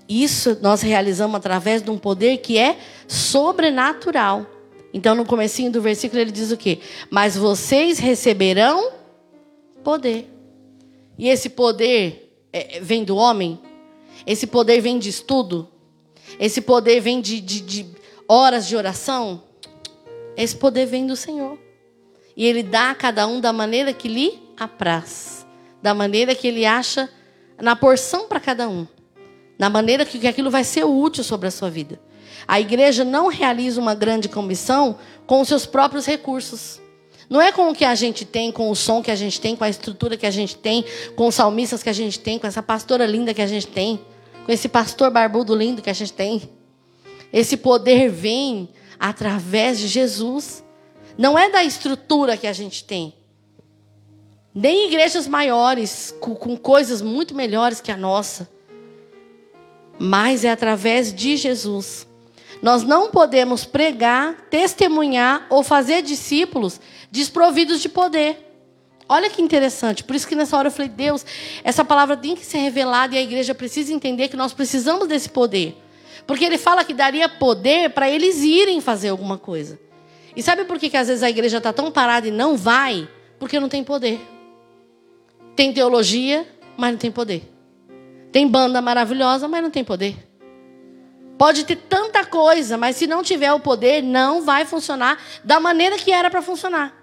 Isso nós realizamos através de um poder que é sobrenatural. Então no comecinho do versículo ele diz o quê? Mas vocês receberão poder. E esse poder é, vem do homem? Esse poder vem de estudo? Esse poder vem de, de, de horas de oração? Esse poder vem do Senhor. E Ele dá a cada um da maneira que lhe apraz, da maneira que ele acha, na porção para cada um, na maneira que aquilo vai ser útil sobre a sua vida. A igreja não realiza uma grande comissão com os seus próprios recursos. Não é com o que a gente tem, com o som que a gente tem, com a estrutura que a gente tem, com os salmistas que a gente tem, com essa pastora linda que a gente tem, com esse pastor barbudo lindo que a gente tem. Esse poder vem através de Jesus. Não é da estrutura que a gente tem. Nem igrejas maiores, com, com coisas muito melhores que a nossa. Mas é através de Jesus. Nós não podemos pregar, testemunhar ou fazer discípulos desprovidos de poder. Olha que interessante. Por isso que nessa hora eu falei, Deus, essa palavra tem que ser revelada e a igreja precisa entender que nós precisamos desse poder. Porque ele fala que daria poder para eles irem fazer alguma coisa. E sabe por que, que às vezes a igreja está tão parada e não vai? Porque não tem poder. Tem teologia, mas não tem poder. Tem banda maravilhosa, mas não tem poder. Pode ter tanta coisa, mas se não tiver o poder, não vai funcionar da maneira que era para funcionar.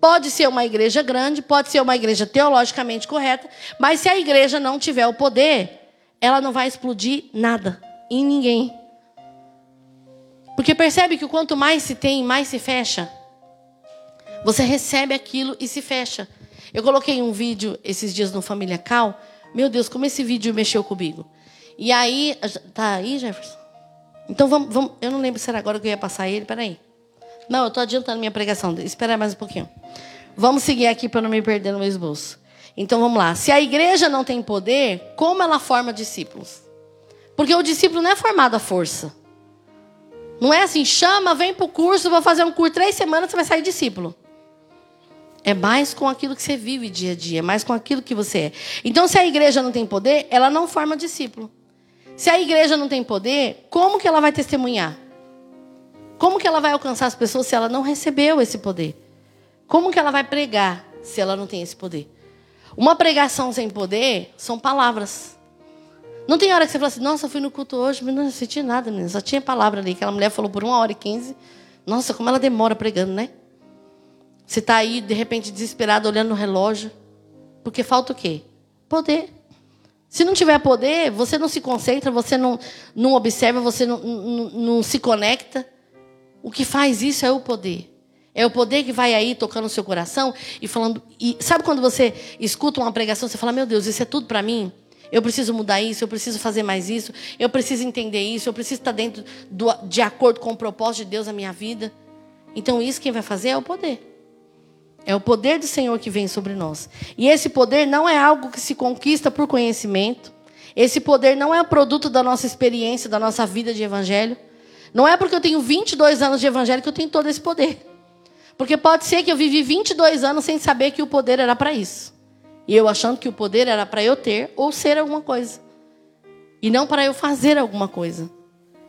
Pode ser uma igreja grande, pode ser uma igreja teologicamente correta, mas se a igreja não tiver o poder, ela não vai explodir nada em ninguém. Porque percebe que quanto mais se tem, mais se fecha. Você recebe aquilo e se fecha. Eu coloquei um vídeo esses dias no Família Cal. Meu Deus, como esse vídeo mexeu comigo. E aí. Tá aí, Jefferson? Então vamos. vamos eu não lembro se era agora que eu ia passar ele. Peraí. Não, eu estou adiantando minha pregação. Espera mais um pouquinho. Vamos seguir aqui para não me perder no meu esboço. Então vamos lá. Se a igreja não tem poder, como ela forma discípulos? Porque o discípulo não é formado à força. Não é assim, chama, vem para o curso, vou fazer um curso, três semanas você vai sair discípulo. É mais com aquilo que você vive dia a dia, é mais com aquilo que você é. Então, se a igreja não tem poder, ela não forma discípulo. Se a igreja não tem poder, como que ela vai testemunhar? Como que ela vai alcançar as pessoas se ela não recebeu esse poder? Como que ela vai pregar se ela não tem esse poder? Uma pregação sem poder são palavras. Não tem hora que você fala assim, nossa, eu fui no culto hoje, mas não senti nada, menina. só tinha palavra ali. Aquela mulher falou por uma hora e quinze. Nossa, como ela demora pregando, né? Você está aí, de repente, desesperado, olhando no relógio. Porque falta o quê? Poder. Se não tiver poder, você não se concentra, você não, não observa, você não, não, não se conecta. O que faz isso é o poder. É o poder que vai aí tocando o seu coração e falando. E sabe quando você escuta uma pregação, você fala: Meu Deus, isso é tudo para mim? Eu preciso mudar isso, eu preciso fazer mais isso, eu preciso entender isso, eu preciso estar dentro do, de acordo com o propósito de Deus na minha vida. Então, isso quem vai fazer é o poder. É o poder do Senhor que vem sobre nós. E esse poder não é algo que se conquista por conhecimento. Esse poder não é produto da nossa experiência, da nossa vida de evangelho. Não é porque eu tenho 22 anos de evangelho que eu tenho todo esse poder. Porque pode ser que eu vivi 22 anos sem saber que o poder era para isso. E eu achando que o poder era para eu ter ou ser alguma coisa. E não para eu fazer alguma coisa.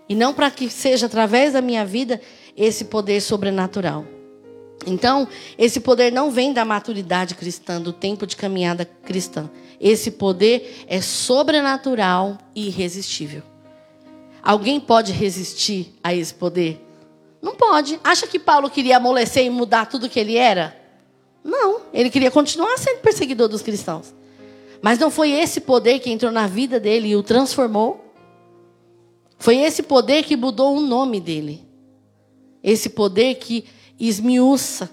E não para que seja através da minha vida esse poder sobrenatural. Então, esse poder não vem da maturidade cristã, do tempo de caminhada cristã. Esse poder é sobrenatural e irresistível. Alguém pode resistir a esse poder? Não pode. Acha que Paulo queria amolecer e mudar tudo que ele era? Não. Ele queria continuar sendo perseguidor dos cristãos. Mas não foi esse poder que entrou na vida dele e o transformou. Foi esse poder que mudou o nome dele. Esse poder que esmiuça,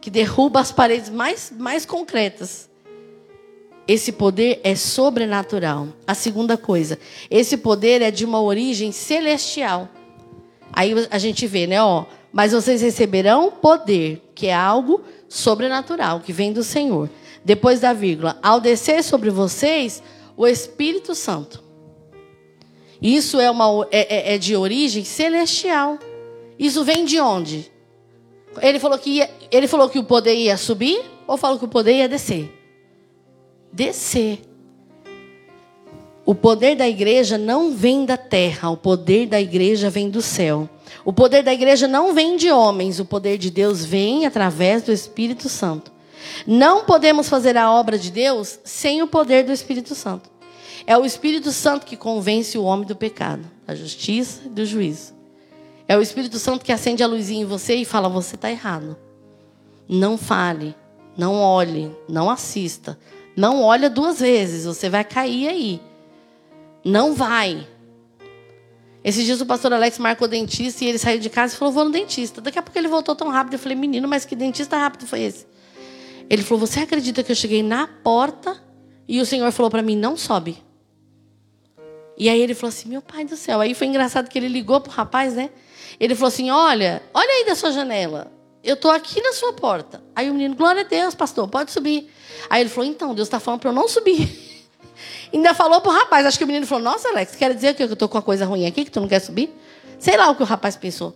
que derruba as paredes mais, mais concretas. Esse poder é sobrenatural. A segunda coisa, esse poder é de uma origem celestial. Aí a gente vê, né? Ó, mas vocês receberão poder, que é algo sobrenatural, que vem do Senhor. Depois da vírgula, ao descer sobre vocês o Espírito Santo. Isso é, uma, é, é, é de origem celestial. Isso vem de onde? Ele falou que ia, ele falou que o poder ia subir ou falou que o poder ia descer? Descer. O poder da igreja não vem da terra, o poder da igreja vem do céu. O poder da igreja não vem de homens, o poder de Deus vem através do Espírito Santo. Não podemos fazer a obra de Deus sem o poder do Espírito Santo. É o Espírito Santo que convence o homem do pecado, da justiça e do juízo. É o Espírito Santo que acende a luzinha em você e fala: você está errado. Não fale, não olhe, não assista. Não olha duas vezes, você vai cair aí. Não vai. Esses dias o pastor Alex marcou dentista e ele saiu de casa e falou: Vou no dentista. Daqui a pouco ele voltou tão rápido. Eu falei: Menino, mas que dentista rápido foi esse? Ele falou: Você acredita que eu cheguei na porta e o Senhor falou para mim: Não sobe. E aí ele falou assim: Meu pai do céu. Aí foi engraçado que ele ligou pro rapaz, né? Ele falou assim: Olha, olha aí da sua janela. Eu estou aqui na sua porta. Aí o menino, glória a Deus, pastor, pode subir. Aí ele falou: Então, Deus está falando para eu não subir. [laughs] Ainda falou para o rapaz. Acho que o menino falou: Nossa, Alex, quer dizer que eu estou com uma coisa ruim aqui, que tu não quer subir? Sei lá o que o rapaz pensou.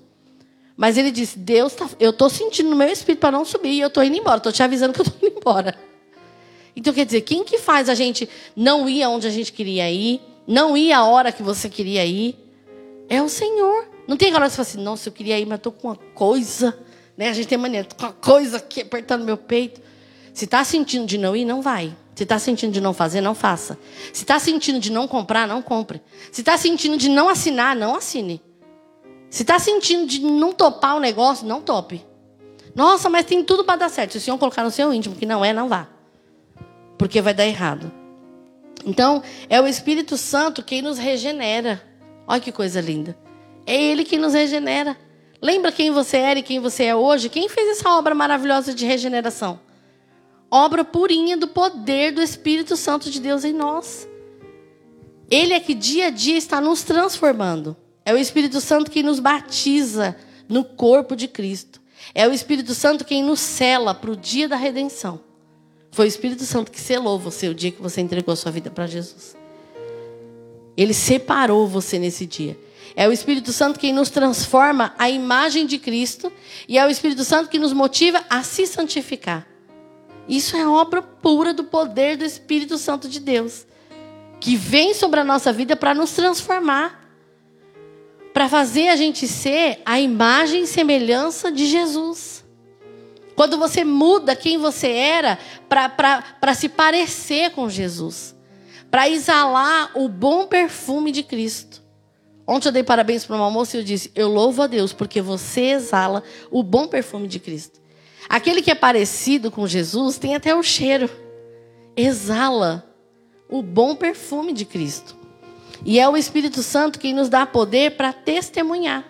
Mas ele disse: Deus, tá, eu estou sentindo no meu espírito para não subir e eu estou indo embora. Estou te avisando que eu estou indo embora. Então, quer dizer, quem que faz a gente não ir aonde a gente queria ir, não ir a hora que você queria ir? É o Senhor. Não tem aquela hora que você fala assim, nossa, eu queria ir, mas estou com uma coisa. Né? A gente tem mania, com uma coisa aqui apertando meu peito. Se está sentindo de não ir, não vai. Se está sentindo de não fazer, não faça. Se está sentindo de não comprar, não compre. Se está sentindo de não assinar, não assine. Se está sentindo de não topar o negócio, não tope. Nossa, mas tem tudo para dar certo. Se o Senhor colocar no seu íntimo que não é, não vá. Porque vai dar errado. Então, é o Espírito Santo quem nos regenera. Olha que coisa linda. É Ele quem nos regenera. Lembra quem você era e quem você é hoje? Quem fez essa obra maravilhosa de regeneração? Obra purinha do poder do Espírito Santo de Deus em nós. Ele é que dia a dia está nos transformando. É o Espírito Santo quem nos batiza no corpo de Cristo. É o Espírito Santo quem nos cela para o dia da redenção. Foi o Espírito Santo que selou você o dia que você entregou a sua vida para Jesus. Ele separou você nesse dia. É o Espírito Santo quem nos transforma à imagem de Cristo e é o Espírito Santo que nos motiva a se santificar. Isso é obra pura do poder do Espírito Santo de Deus, que vem sobre a nossa vida para nos transformar, para fazer a gente ser a imagem e semelhança de Jesus. Quando você muda quem você era para se parecer com Jesus, para exalar o bom perfume de Cristo. Ontem eu dei parabéns para uma moça e eu disse: Eu louvo a Deus porque você exala o bom perfume de Cristo. Aquele que é parecido com Jesus tem até o cheiro, exala o bom perfume de Cristo. E é o Espírito Santo quem nos dá poder para testemunhar,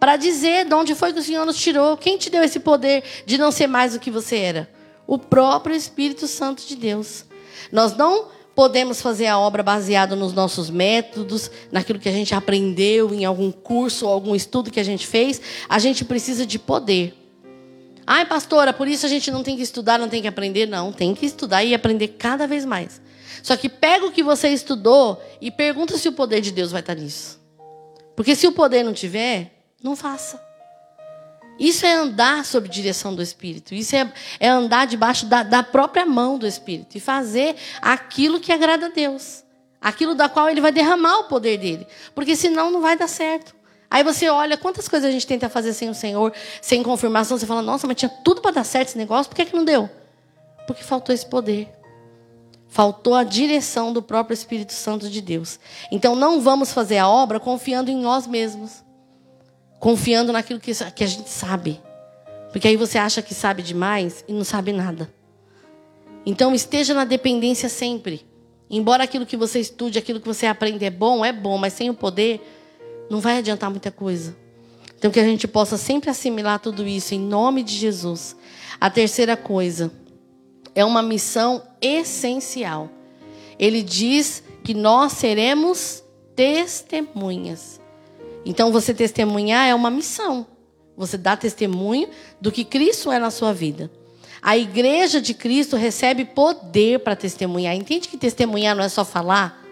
para dizer de onde foi que o Senhor nos tirou, quem te deu esse poder de não ser mais o que você era? O próprio Espírito Santo de Deus. Nós não podemos fazer a obra baseada nos nossos métodos, naquilo que a gente aprendeu em algum curso ou algum estudo que a gente fez. A gente precisa de poder. Ai, pastora, por isso a gente não tem que estudar, não tem que aprender. Não, tem que estudar e aprender cada vez mais. Só que pega o que você estudou e pergunta se o poder de Deus vai estar nisso. Porque se o poder não tiver, não faça. Isso é andar sob direção do Espírito. Isso é, é andar debaixo da, da, própria mão do Espírito. E fazer aquilo que agrada a Deus. Aquilo da qual ele vai derramar o poder dele. Porque senão não vai dar certo. Aí você olha quantas coisas a gente tenta fazer sem o Senhor, sem confirmação. Você fala, nossa, mas tinha tudo para dar certo esse negócio, por que, que não deu? Porque faltou esse poder. Faltou a direção do próprio Espírito Santo de Deus. Então não vamos fazer a obra confiando em nós mesmos confiando naquilo que, que a gente sabe. Porque aí você acha que sabe demais e não sabe nada. Então esteja na dependência sempre. Embora aquilo que você estude, aquilo que você aprende é bom, é bom, mas sem o poder, não vai adiantar muita coisa. Então que a gente possa sempre assimilar tudo isso em nome de Jesus. A terceira coisa é uma missão essencial. Ele diz que nós seremos testemunhas. Então, você testemunhar é uma missão. Você dá testemunho do que Cristo é na sua vida. A igreja de Cristo recebe poder para testemunhar. Entende que testemunhar não é só falar?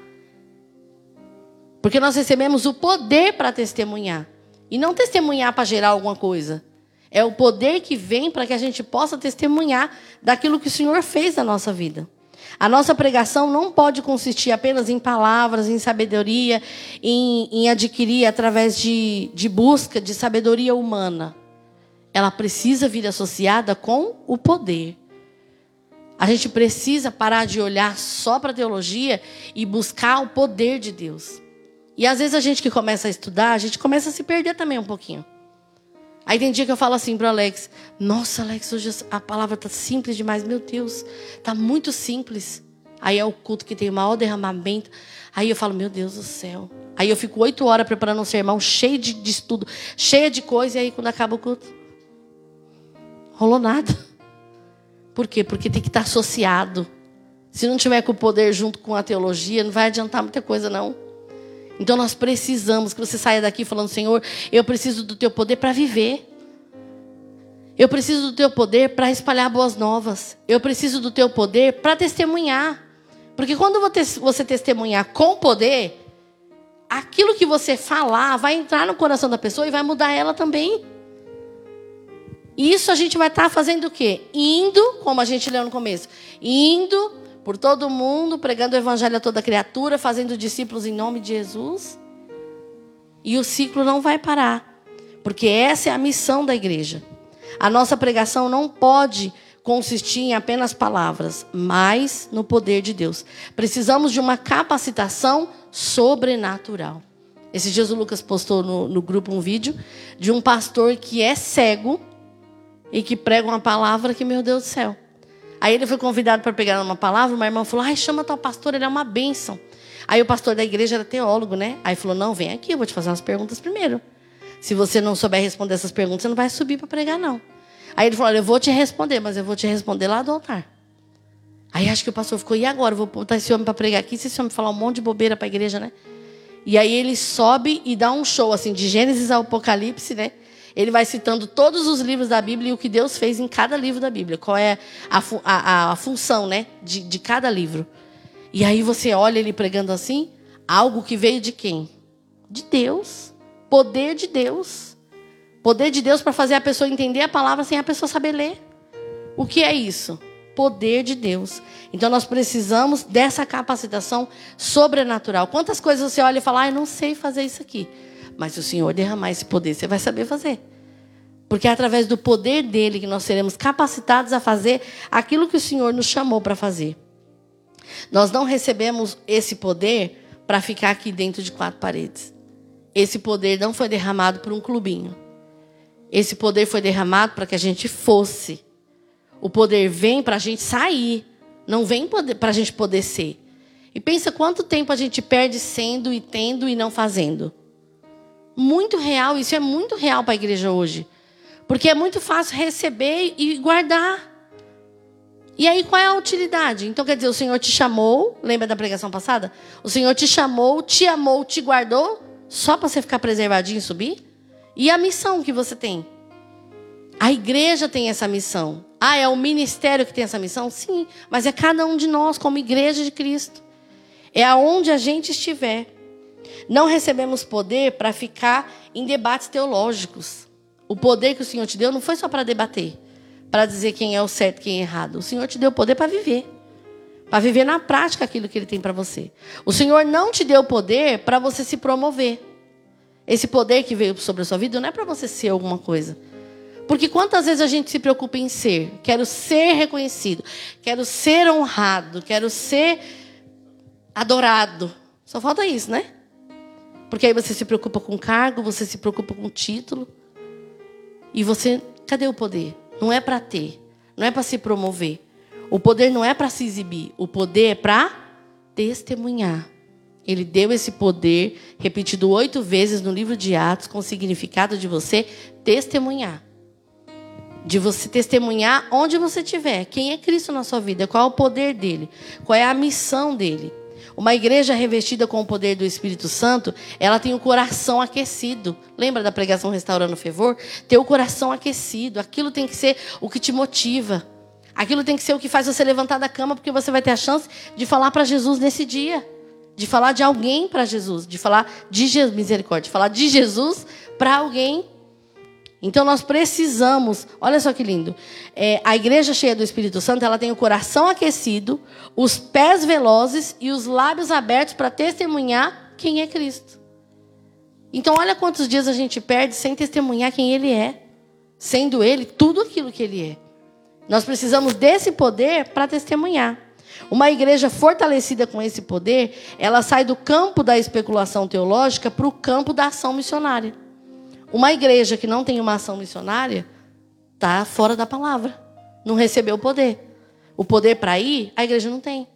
Porque nós recebemos o poder para testemunhar. E não testemunhar para gerar alguma coisa. É o poder que vem para que a gente possa testemunhar daquilo que o Senhor fez na nossa vida. A nossa pregação não pode consistir apenas em palavras, em sabedoria, em, em adquirir através de, de busca de sabedoria humana. Ela precisa vir associada com o poder. A gente precisa parar de olhar só para a teologia e buscar o poder de Deus. E às vezes a gente que começa a estudar, a gente começa a se perder também um pouquinho. Aí tem dia que eu falo assim para o Alex: Nossa, Alex, hoje a palavra está simples demais. Meu Deus, está muito simples. Aí é o culto que tem o maior derramamento. Aí eu falo: Meu Deus do céu. Aí eu fico oito horas preparando um sermão cheio de, de estudo, cheio de coisa. E aí quando acaba o culto, rolou nada. Por quê? Porque tem que estar associado. Se não tiver com o poder junto com a teologia, não vai adiantar muita coisa, não. Então nós precisamos que você saia daqui falando: Senhor, eu preciso do teu poder para viver. Eu preciso do teu poder para espalhar boas novas. Eu preciso do teu poder para testemunhar. Porque quando você testemunhar com poder, aquilo que você falar vai entrar no coração da pessoa e vai mudar ela também. Isso a gente vai estar tá fazendo o quê? Indo, como a gente leu no começo, indo por todo mundo, pregando o evangelho a toda criatura, fazendo discípulos em nome de Jesus. E o ciclo não vai parar, porque essa é a missão da igreja. A nossa pregação não pode consistir em apenas palavras, mas no poder de Deus. Precisamos de uma capacitação sobrenatural. Esses dias o Lucas postou no, no grupo um vídeo de um pastor que é cego e que prega uma palavra que, meu Deus do céu. Aí ele foi convidado para pegar uma palavra, uma irmã falou: ai, chama tal pastor, ele é uma bênção. Aí o pastor da igreja era teólogo, né? Aí falou: não, vem aqui, eu vou te fazer umas perguntas primeiro. Se você não souber responder essas perguntas, você não vai subir para pregar, não. Aí ele falou: eu vou te responder, mas eu vou te responder lá do altar. Aí acho que o pastor ficou: e agora? Eu vou botar esse homem para pregar aqui, se esse homem falar um monte de bobeira para a igreja, né? E aí ele sobe e dá um show, assim, de Gênesis ao Apocalipse, né? Ele vai citando todos os livros da Bíblia e o que Deus fez em cada livro da Bíblia. Qual é a, a, a função, né? De, de cada livro. E aí você olha ele pregando assim, algo que veio de quem? De Deus. Poder de Deus. Poder de Deus para fazer a pessoa entender a palavra sem a pessoa saber ler. O que é isso? Poder de Deus. Então nós precisamos dessa capacitação sobrenatural. Quantas coisas você olha e fala, ah, eu não sei fazer isso aqui. Mas se o Senhor derramar esse poder, você vai saber fazer. Porque é através do poder dele que nós seremos capacitados a fazer aquilo que o Senhor nos chamou para fazer. Nós não recebemos esse poder para ficar aqui dentro de quatro paredes. Esse poder não foi derramado por um clubinho. Esse poder foi derramado para que a gente fosse. O poder vem para a gente sair, não vem para a gente poder ser. E pensa quanto tempo a gente perde sendo e tendo e não fazendo. Muito real, isso é muito real para a igreja hoje. Porque é muito fácil receber e guardar. E aí qual é a utilidade? Então quer dizer, o Senhor te chamou, lembra da pregação passada? O Senhor te chamou, te amou, te guardou, só para você ficar preservadinho e subir? E a missão que você tem? A igreja tem essa missão. Ah, é o ministério que tem essa missão? Sim, mas é cada um de nós como igreja de Cristo. É aonde a gente estiver. Não recebemos poder para ficar em debates teológicos. O poder que o Senhor te deu não foi só para debater para dizer quem é o certo e quem é errado. O Senhor te deu poder para viver. Para viver na prática aquilo que Ele tem para você. O Senhor não te deu poder para você se promover. Esse poder que veio sobre a sua vida não é para você ser alguma coisa. Porque quantas vezes a gente se preocupa em ser? Quero ser reconhecido, quero ser honrado, quero ser adorado. Só falta isso, né? Porque aí você se preocupa com cargo, você se preocupa com título. E você, cadê o poder? não é para ter, não é para se promover. O poder não é para se exibir, o poder é para testemunhar. Ele deu esse poder, repetido oito vezes no livro de Atos, com o significado de você testemunhar. De você testemunhar onde você estiver. Quem é Cristo na sua vida? Qual é o poder dele? Qual é a missão dele? Uma igreja revestida com o poder do Espírito Santo, ela tem o coração aquecido. Lembra da pregação Restaurando o Fervor? Ter o coração aquecido. Aquilo tem que ser o que te motiva. Aquilo tem que ser o que faz você levantar da cama, porque você vai ter a chance de falar para Jesus nesse dia. De falar de alguém para Jesus. De falar de Jesus, misericórdia. De falar de Jesus para alguém. Então nós precisamos, olha só que lindo. É, a igreja cheia do Espírito Santo, ela tem o coração aquecido, os pés velozes e os lábios abertos para testemunhar quem é Cristo. Então olha quantos dias a gente perde sem testemunhar quem Ele é, sendo Ele tudo aquilo que Ele é. Nós precisamos desse poder para testemunhar. Uma igreja fortalecida com esse poder, ela sai do campo da especulação teológica para o campo da ação missionária. Uma igreja que não tem uma ação missionária está fora da palavra. Não recebeu o poder. O poder para ir, a igreja não tem.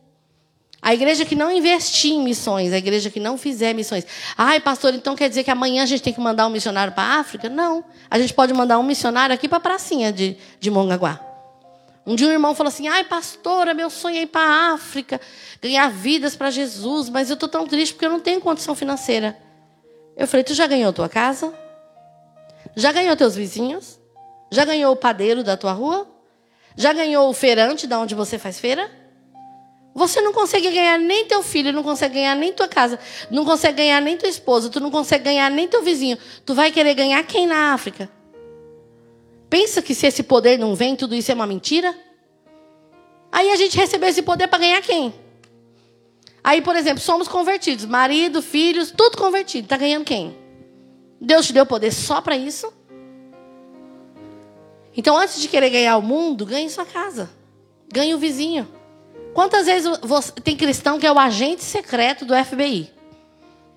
A igreja que não investir em missões, a igreja que não fizer missões. Ai, pastor, então quer dizer que amanhã a gente tem que mandar um missionário para a África? Não. A gente pode mandar um missionário aqui para a pracinha de, de Mongaguá. Um dia um irmão falou assim: ai, pastora, meu sonho é ir para a África, ganhar vidas para Jesus, mas eu estou tão triste porque eu não tenho condição financeira. Eu falei: tu já ganhou tua casa? Já ganhou teus vizinhos? Já ganhou o padeiro da tua rua? Já ganhou o feirante da onde você faz feira? Você não consegue ganhar nem teu filho, não consegue ganhar nem tua casa, não consegue ganhar nem tua esposa, tu não consegue ganhar nem teu vizinho. Tu vai querer ganhar quem na África? Pensa que se esse poder não vem, tudo isso é uma mentira? Aí a gente recebeu esse poder para ganhar quem? Aí, por exemplo, somos convertidos, marido, filhos, tudo convertido. Está ganhando quem? Deus te deu poder só para isso? Então, antes de querer ganhar o mundo, ganhe sua casa. Ganhe o vizinho. Quantas vezes você, tem cristão que é o agente secreto do FBI?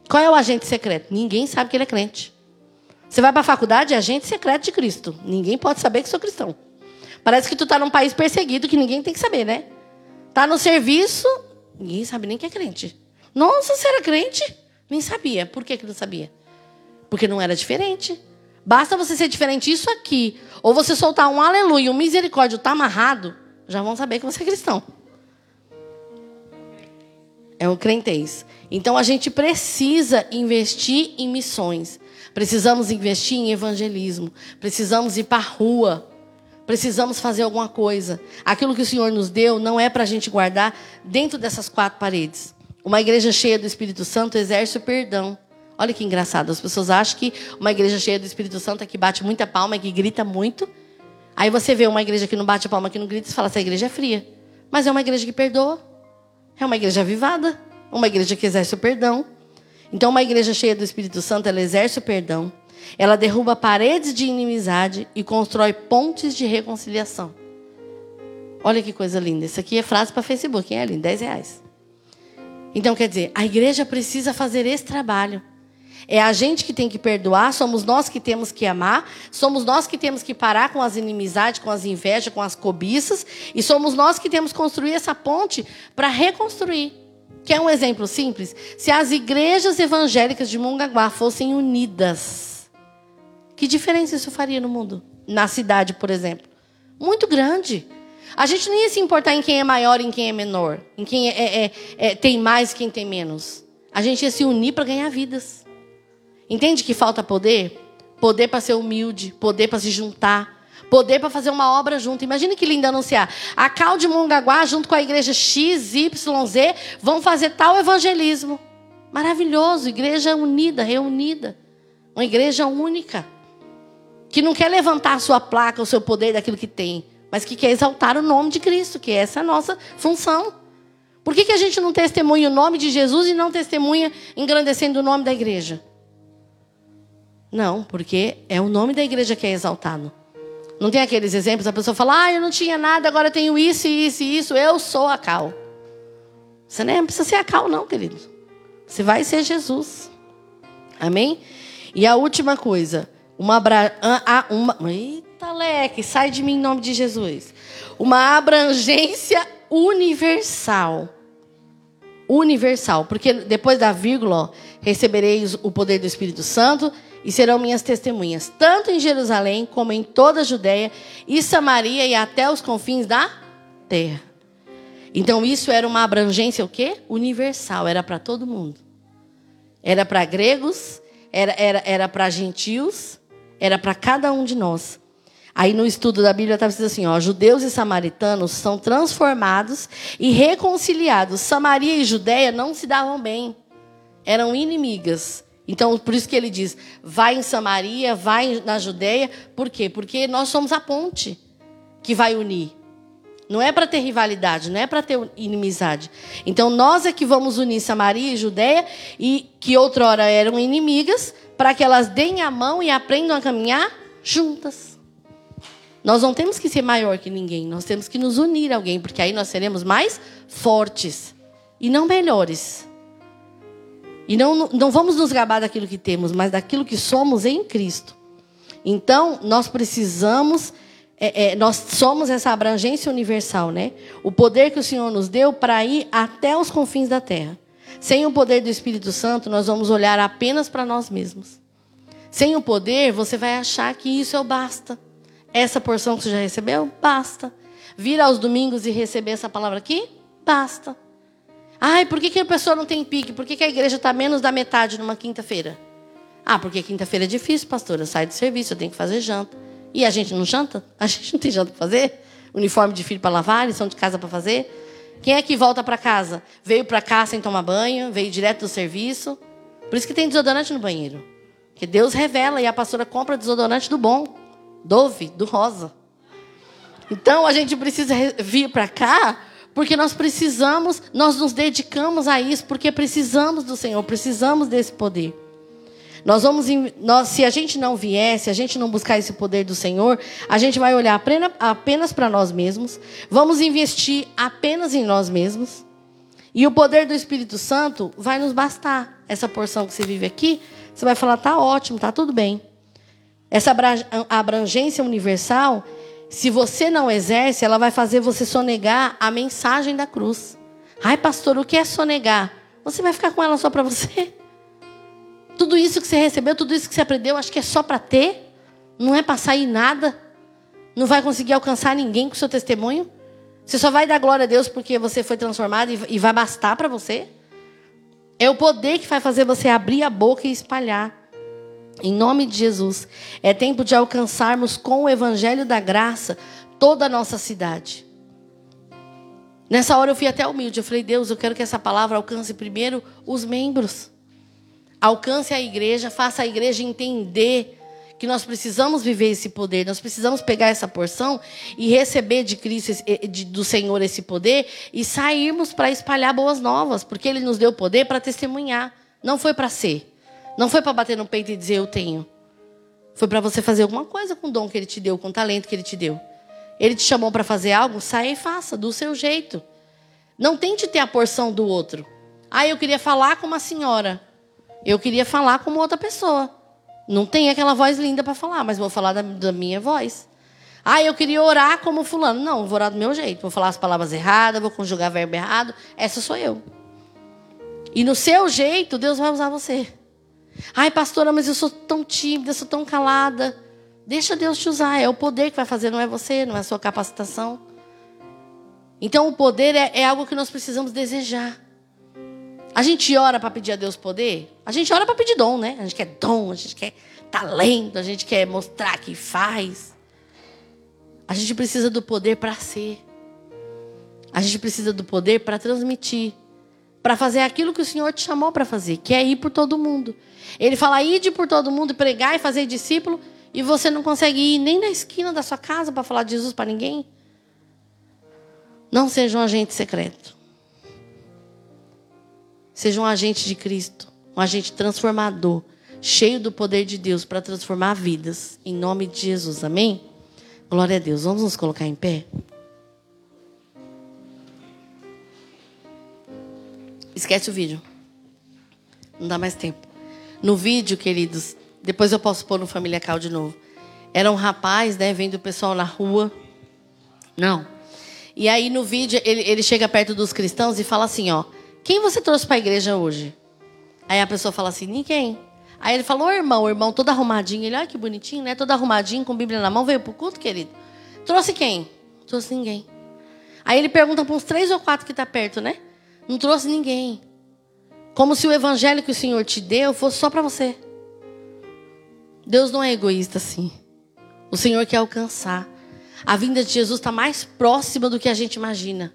Qual é o agente secreto? Ninguém sabe que ele é crente. Você vai para a faculdade, é agente secreto de Cristo. Ninguém pode saber que sou cristão. Parece que tu está num país perseguido que ninguém tem que saber, né? Tá no serviço, ninguém sabe nem que é crente. Nossa, você era crente? Nem sabia. Por que, que não sabia? Porque não era diferente. Basta você ser diferente isso aqui. Ou você soltar um aleluia, um misericórdia, tá amarrado, já vão saber que você é cristão. É um crentez. Então a gente precisa investir em missões. Precisamos investir em evangelismo. Precisamos ir para a rua. Precisamos fazer alguma coisa. Aquilo que o Senhor nos deu não é para a gente guardar dentro dessas quatro paredes. Uma igreja cheia do Espírito Santo exerce o perdão. Olha que engraçado. As pessoas acham que uma igreja cheia do Espírito Santo é que bate muita palma, é que grita muito. Aí você vê uma igreja que não bate palma, que não grita, e fala: essa igreja é fria. Mas é uma igreja que perdoa. É uma igreja avivada. Uma igreja que exerce o perdão. Então, uma igreja cheia do Espírito Santo, ela exerce o perdão. Ela derruba paredes de inimizade e constrói pontes de reconciliação. Olha que coisa linda. Isso aqui é frase para Facebook, hein, Aline? 10 reais. Então, quer dizer, a igreja precisa fazer esse trabalho. É a gente que tem que perdoar, somos nós que temos que amar, somos nós que temos que parar com as inimizades, com as invejas, com as cobiças, e somos nós que temos que construir essa ponte para reconstruir. Quer um exemplo simples? Se as igrejas evangélicas de Mongaguá fossem unidas, que diferença isso faria no mundo? Na cidade, por exemplo. Muito grande. A gente não ia se importar em quem é maior e em quem é menor, em quem é, é, é, tem mais e quem tem menos. A gente ia se unir para ganhar vidas. Entende que falta poder? Poder para ser humilde, poder para se juntar, Poder para fazer uma obra junto. Imagine que lindo anunciar. A Cal de Mongaguá, junto com a igreja XYZ, vão fazer tal evangelismo. Maravilhoso. Igreja unida, reunida. Uma igreja única. Que não quer levantar a sua placa, o seu poder daquilo que tem. Mas que quer exaltar o nome de Cristo, que essa é a nossa função. Por que, que a gente não testemunha o nome de Jesus e não testemunha engrandecendo o nome da igreja? Não, porque é o nome da igreja que é exaltado. Não tem aqueles exemplos, a pessoa fala, ah, eu não tinha nada, agora eu tenho isso, isso e isso, eu sou a Cal. Você nem precisa ser a Cal, não, querido. Você vai ser Jesus. Amém? E a última coisa, uma, abra... uma... Eita, leque, sai de mim em nome de Jesus. Uma abrangência universal. Universal. Porque depois da vírgula, ó, recebereis o poder do Espírito Santo e serão minhas testemunhas, tanto em Jerusalém como em toda a Judéia e Samaria e até os confins da terra. Então isso era uma abrangência o quê? Universal, era para todo mundo. Era para gregos, era, era, era para gentios, era para cada um de nós. Aí no estudo da Bíblia estava escrito assim: ó, judeus e samaritanos são transformados e reconciliados. Samaria e Judéia não se davam bem, eram inimigas. Então, por isso que ele diz: vai em Samaria, vai na Judéia. Por quê? Porque nós somos a ponte que vai unir. Não é para ter rivalidade, não é para ter inimizade. Então, nós é que vamos unir Samaria e Judéia, e que outrora eram inimigas, para que elas deem a mão e aprendam a caminhar juntas. Nós não temos que ser maior que ninguém, nós temos que nos unir a alguém, porque aí nós seremos mais fortes e não melhores. E não, não vamos nos gabar daquilo que temos, mas daquilo que somos em Cristo. Então, nós precisamos, é, é, nós somos essa abrangência universal, né? O poder que o Senhor nos deu para ir até os confins da terra. Sem o poder do Espírito Santo, nós vamos olhar apenas para nós mesmos. Sem o poder, você vai achar que isso é o basta. Essa porção que você já recebeu, basta. Vir aos domingos e receber essa palavra aqui, basta. Ai, por que, que a pessoa não tem pique? Por que, que a igreja está menos da metade numa quinta-feira? Ah, porque quinta-feira é difícil, pastora. Sai do serviço, eu tenho que fazer janta. E a gente não janta? A gente não tem janta para fazer? Uniforme de filho para lavar, lição de casa para fazer? Quem é que volta para casa? Veio para cá sem tomar banho, veio direto do serviço. Por isso que tem desodorante no banheiro. Que Deus revela e a pastora compra desodorante do bom, Dove, do rosa. Então a gente precisa vir para cá porque nós precisamos, nós nos dedicamos a isso, porque precisamos do Senhor, precisamos desse poder. Nós vamos, nós, se a gente não vier, se a gente não buscar esse poder do Senhor, a gente vai olhar apenas para nós mesmos, vamos investir apenas em nós mesmos, e o poder do Espírito Santo vai nos bastar. Essa porção que você vive aqui, você vai falar, tá ótimo, tá tudo bem. Essa abrangência universal, se você não exerce, ela vai fazer você sonegar a mensagem da cruz. Ai, pastor, o que é sonegar? Você vai ficar com ela só para você? Tudo isso que você recebeu, tudo isso que você aprendeu, acho que é só para ter? Não é para sair nada? Não vai conseguir alcançar ninguém com o seu testemunho? Você só vai dar glória a Deus porque você foi transformado e vai bastar para você? É o poder que vai fazer você abrir a boca e espalhar. Em nome de Jesus. É tempo de alcançarmos com o evangelho da graça toda a nossa cidade. Nessa hora eu fui até humilde. Eu falei, Deus, eu quero que essa palavra alcance primeiro os membros. Alcance a igreja, faça a igreja entender que nós precisamos viver esse poder, nós precisamos pegar essa porção e receber de Cristo, do Senhor, esse poder e sairmos para espalhar boas novas, porque Ele nos deu poder para testemunhar. Não foi para ser, não foi para bater no peito e dizer eu tenho. Foi para você fazer alguma coisa com o dom que Ele te deu, com o talento que Ele te deu. Ele te chamou para fazer algo, saia e faça, do seu jeito. Não tente ter a porção do outro. Ah, eu queria falar com uma senhora. Eu queria falar como outra pessoa. Não tem aquela voz linda para falar, mas vou falar da, da, minha voz. Ah, eu queria orar como fulano. Não, vou orar do meu jeito. Vou falar as palavras erradas, vou conjugar verbo errado. Essa sou eu. E no seu jeito, Deus vai usar você. Ai, pastora, mas eu sou tão tímida, sou tão calada. Deixa Deus te usar. É o poder que vai fazer, não é você, não é a sua capacitação. Então, o poder é, é algo que nós precisamos desejar. A gente ora para pedir a Deus poder? A gente ora para pedir dom, né? A gente quer dom, a gente quer talento, a gente quer mostrar que faz. A gente precisa do poder para ser. A gente precisa do poder para transmitir, para fazer aquilo que o Senhor te chamou para fazer, que é ir por todo mundo. Ele fala: ide por todo mundo, pregar e fazer discípulo, e você não consegue ir nem na esquina da sua casa para falar de Jesus para ninguém. Não seja um agente secreto. Seja um agente de Cristo, um agente transformador, cheio do poder de Deus para transformar vidas. Em nome de Jesus. Amém? Glória a Deus. Vamos nos colocar em pé? Esquece o vídeo. Não dá mais tempo. No vídeo, queridos, depois eu posso pôr no Família Cal de novo. Era um rapaz, né, vendo o pessoal na rua. Não. E aí no vídeo ele, ele chega perto dos cristãos e fala assim, ó. Quem você trouxe para a igreja hoje? Aí a pessoa fala assim: Ninguém. Aí ele falou: irmão, o irmão todo arrumadinho. Ele, olha que bonitinho, né? Todo arrumadinho, com Bíblia na mão, veio para o culto, querido. Trouxe quem? Trouxe ninguém. Aí ele pergunta para uns três ou quatro que está perto, né? Não trouxe ninguém. Como se o evangelho que o Senhor te deu fosse só para você. Deus não é egoísta assim. O Senhor quer alcançar. A vinda de Jesus está mais próxima do que a gente imagina.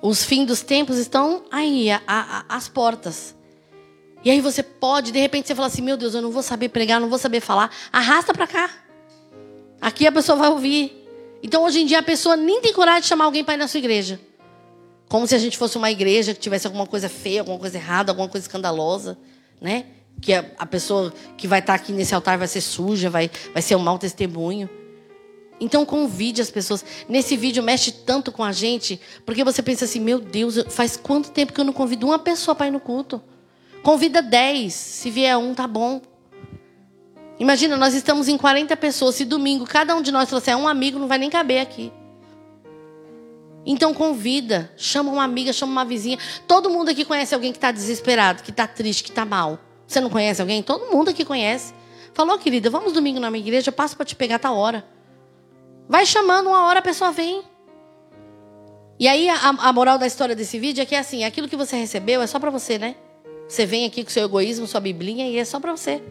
Os fins dos tempos estão aí, às portas. E aí você pode, de repente, você fala assim: Meu Deus, eu não vou saber pregar, não vou saber falar. Arrasta para cá. Aqui a pessoa vai ouvir. Então, hoje em dia, a pessoa nem tem coragem de chamar alguém para ir na sua igreja. Como se a gente fosse uma igreja que tivesse alguma coisa feia, alguma coisa errada, alguma coisa escandalosa, né? Que a, a pessoa que vai estar aqui nesse altar vai ser suja, vai, vai ser um mau testemunho. Então convide as pessoas. Nesse vídeo mexe tanto com a gente, porque você pensa assim: meu Deus, faz quanto tempo que eu não convido uma pessoa para ir no culto? Convida dez, se vier um, tá bom. Imagina, nós estamos em 40 pessoas. Se domingo cada um de nós trouxer um amigo, não vai nem caber aqui. Então convida, chama uma amiga, chama uma vizinha. Todo mundo aqui conhece alguém que está desesperado, que está triste, que está mal. Você não conhece alguém? Todo mundo aqui conhece. Falou, querida, vamos domingo na minha igreja, eu passo para te pegar tal hora. Vai chamando, uma hora a pessoa vem. E aí a, a moral da história desse vídeo é que é assim, aquilo que você recebeu é só para você, né? Você vem aqui com seu egoísmo, sua biblinha e é só para você.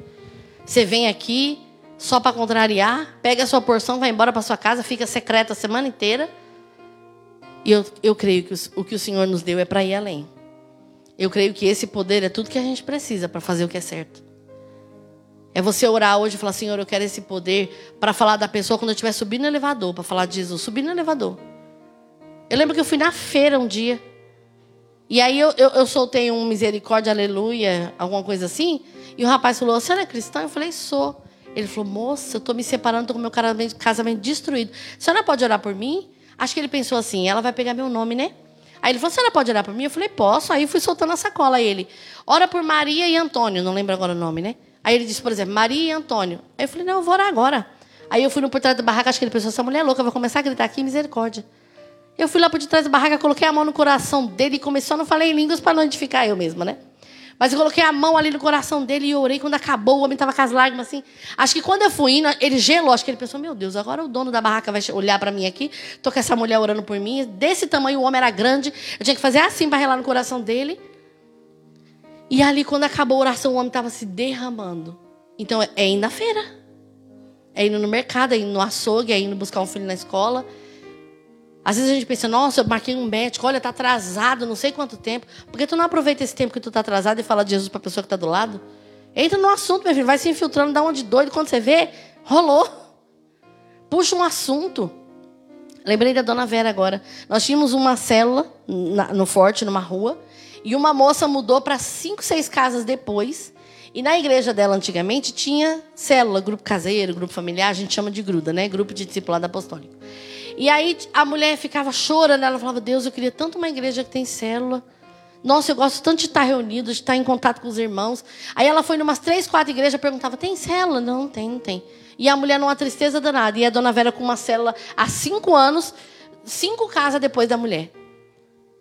Você vem aqui só para contrariar, pega a sua porção, vai embora para sua casa, fica secreta a semana inteira. E eu, eu creio que o, que o Senhor nos deu é para ir além. Eu creio que esse poder é tudo que a gente precisa para fazer o que é certo. É você orar hoje e falar, Senhor, eu quero esse poder para falar da pessoa quando eu estiver subindo no elevador, para falar de Jesus, subindo no elevador. Eu lembro que eu fui na feira um dia. E aí eu, eu, eu, soltei um misericórdia, aleluia, alguma coisa assim. E o rapaz falou: Você é cristã? Eu falei: Sou. Ele falou: Moça, eu estou me separando, estou com meu casamento destruído. A senhora pode orar por mim? Acho que ele pensou assim: Ela vai pegar meu nome, né? Aí ele falou: A senhora pode orar por mim? Eu falei: Posso. Aí fui soltando a sacola. Aí ele: Ora por Maria e Antônio. Não lembro agora o nome, né? Aí ele disse, por exemplo, Maria e Antônio. Aí eu falei: Não, eu vou orar agora. Aí eu fui no por trás da barraca, acho que ele pensou: Essa mulher é louca, vai começar a gritar aqui, misericórdia. Eu fui lá por detrás da barraca, coloquei a mão no coração dele e começou, não falei em línguas para não identificar eu mesma, né? Mas eu coloquei a mão ali no coração dele e orei. Quando acabou, o homem estava com as lágrimas assim. Acho que quando eu fui indo, ele gelou. Acho que ele pensou: Meu Deus, agora o dono da barraca vai olhar para mim aqui. Tô com essa mulher orando por mim. Desse tamanho, o homem era grande. Eu tinha que fazer assim para relar no coração dele. E ali, quando acabou a oração, o homem estava se derramando. Então, é indo na feira. É indo no mercado, é indo no açougue, é indo buscar um filho na escola. Às vezes a gente pensa, nossa, eu marquei um médico, olha, está atrasado, não sei quanto tempo. Por que tu não aproveita esse tempo que tu está atrasado e fala de Jesus para a pessoa que está do lado? Entra no assunto, meu filho, vai se infiltrando, dá onde doido. Quando você vê, rolou. Puxa um assunto. Lembrei da dona Vera agora. Nós tínhamos uma célula no Forte, numa rua, e uma moça mudou para cinco, seis casas depois. E na igreja dela, antigamente, tinha célula, grupo caseiro, grupo familiar, a gente chama de gruda, né? Grupo de discipulado apostólico. E aí a mulher ficava chorando, ela falava: Deus, eu queria tanto uma igreja que tem célula. Nossa, eu gosto tanto de estar reunido, de estar em contato com os irmãos. Aí ela foi em umas três, quatro igrejas, perguntava: tem célula? Não, não tem, não tem. E a mulher numa tristeza danada. E a dona Vera com uma célula há cinco anos, cinco casas depois da mulher.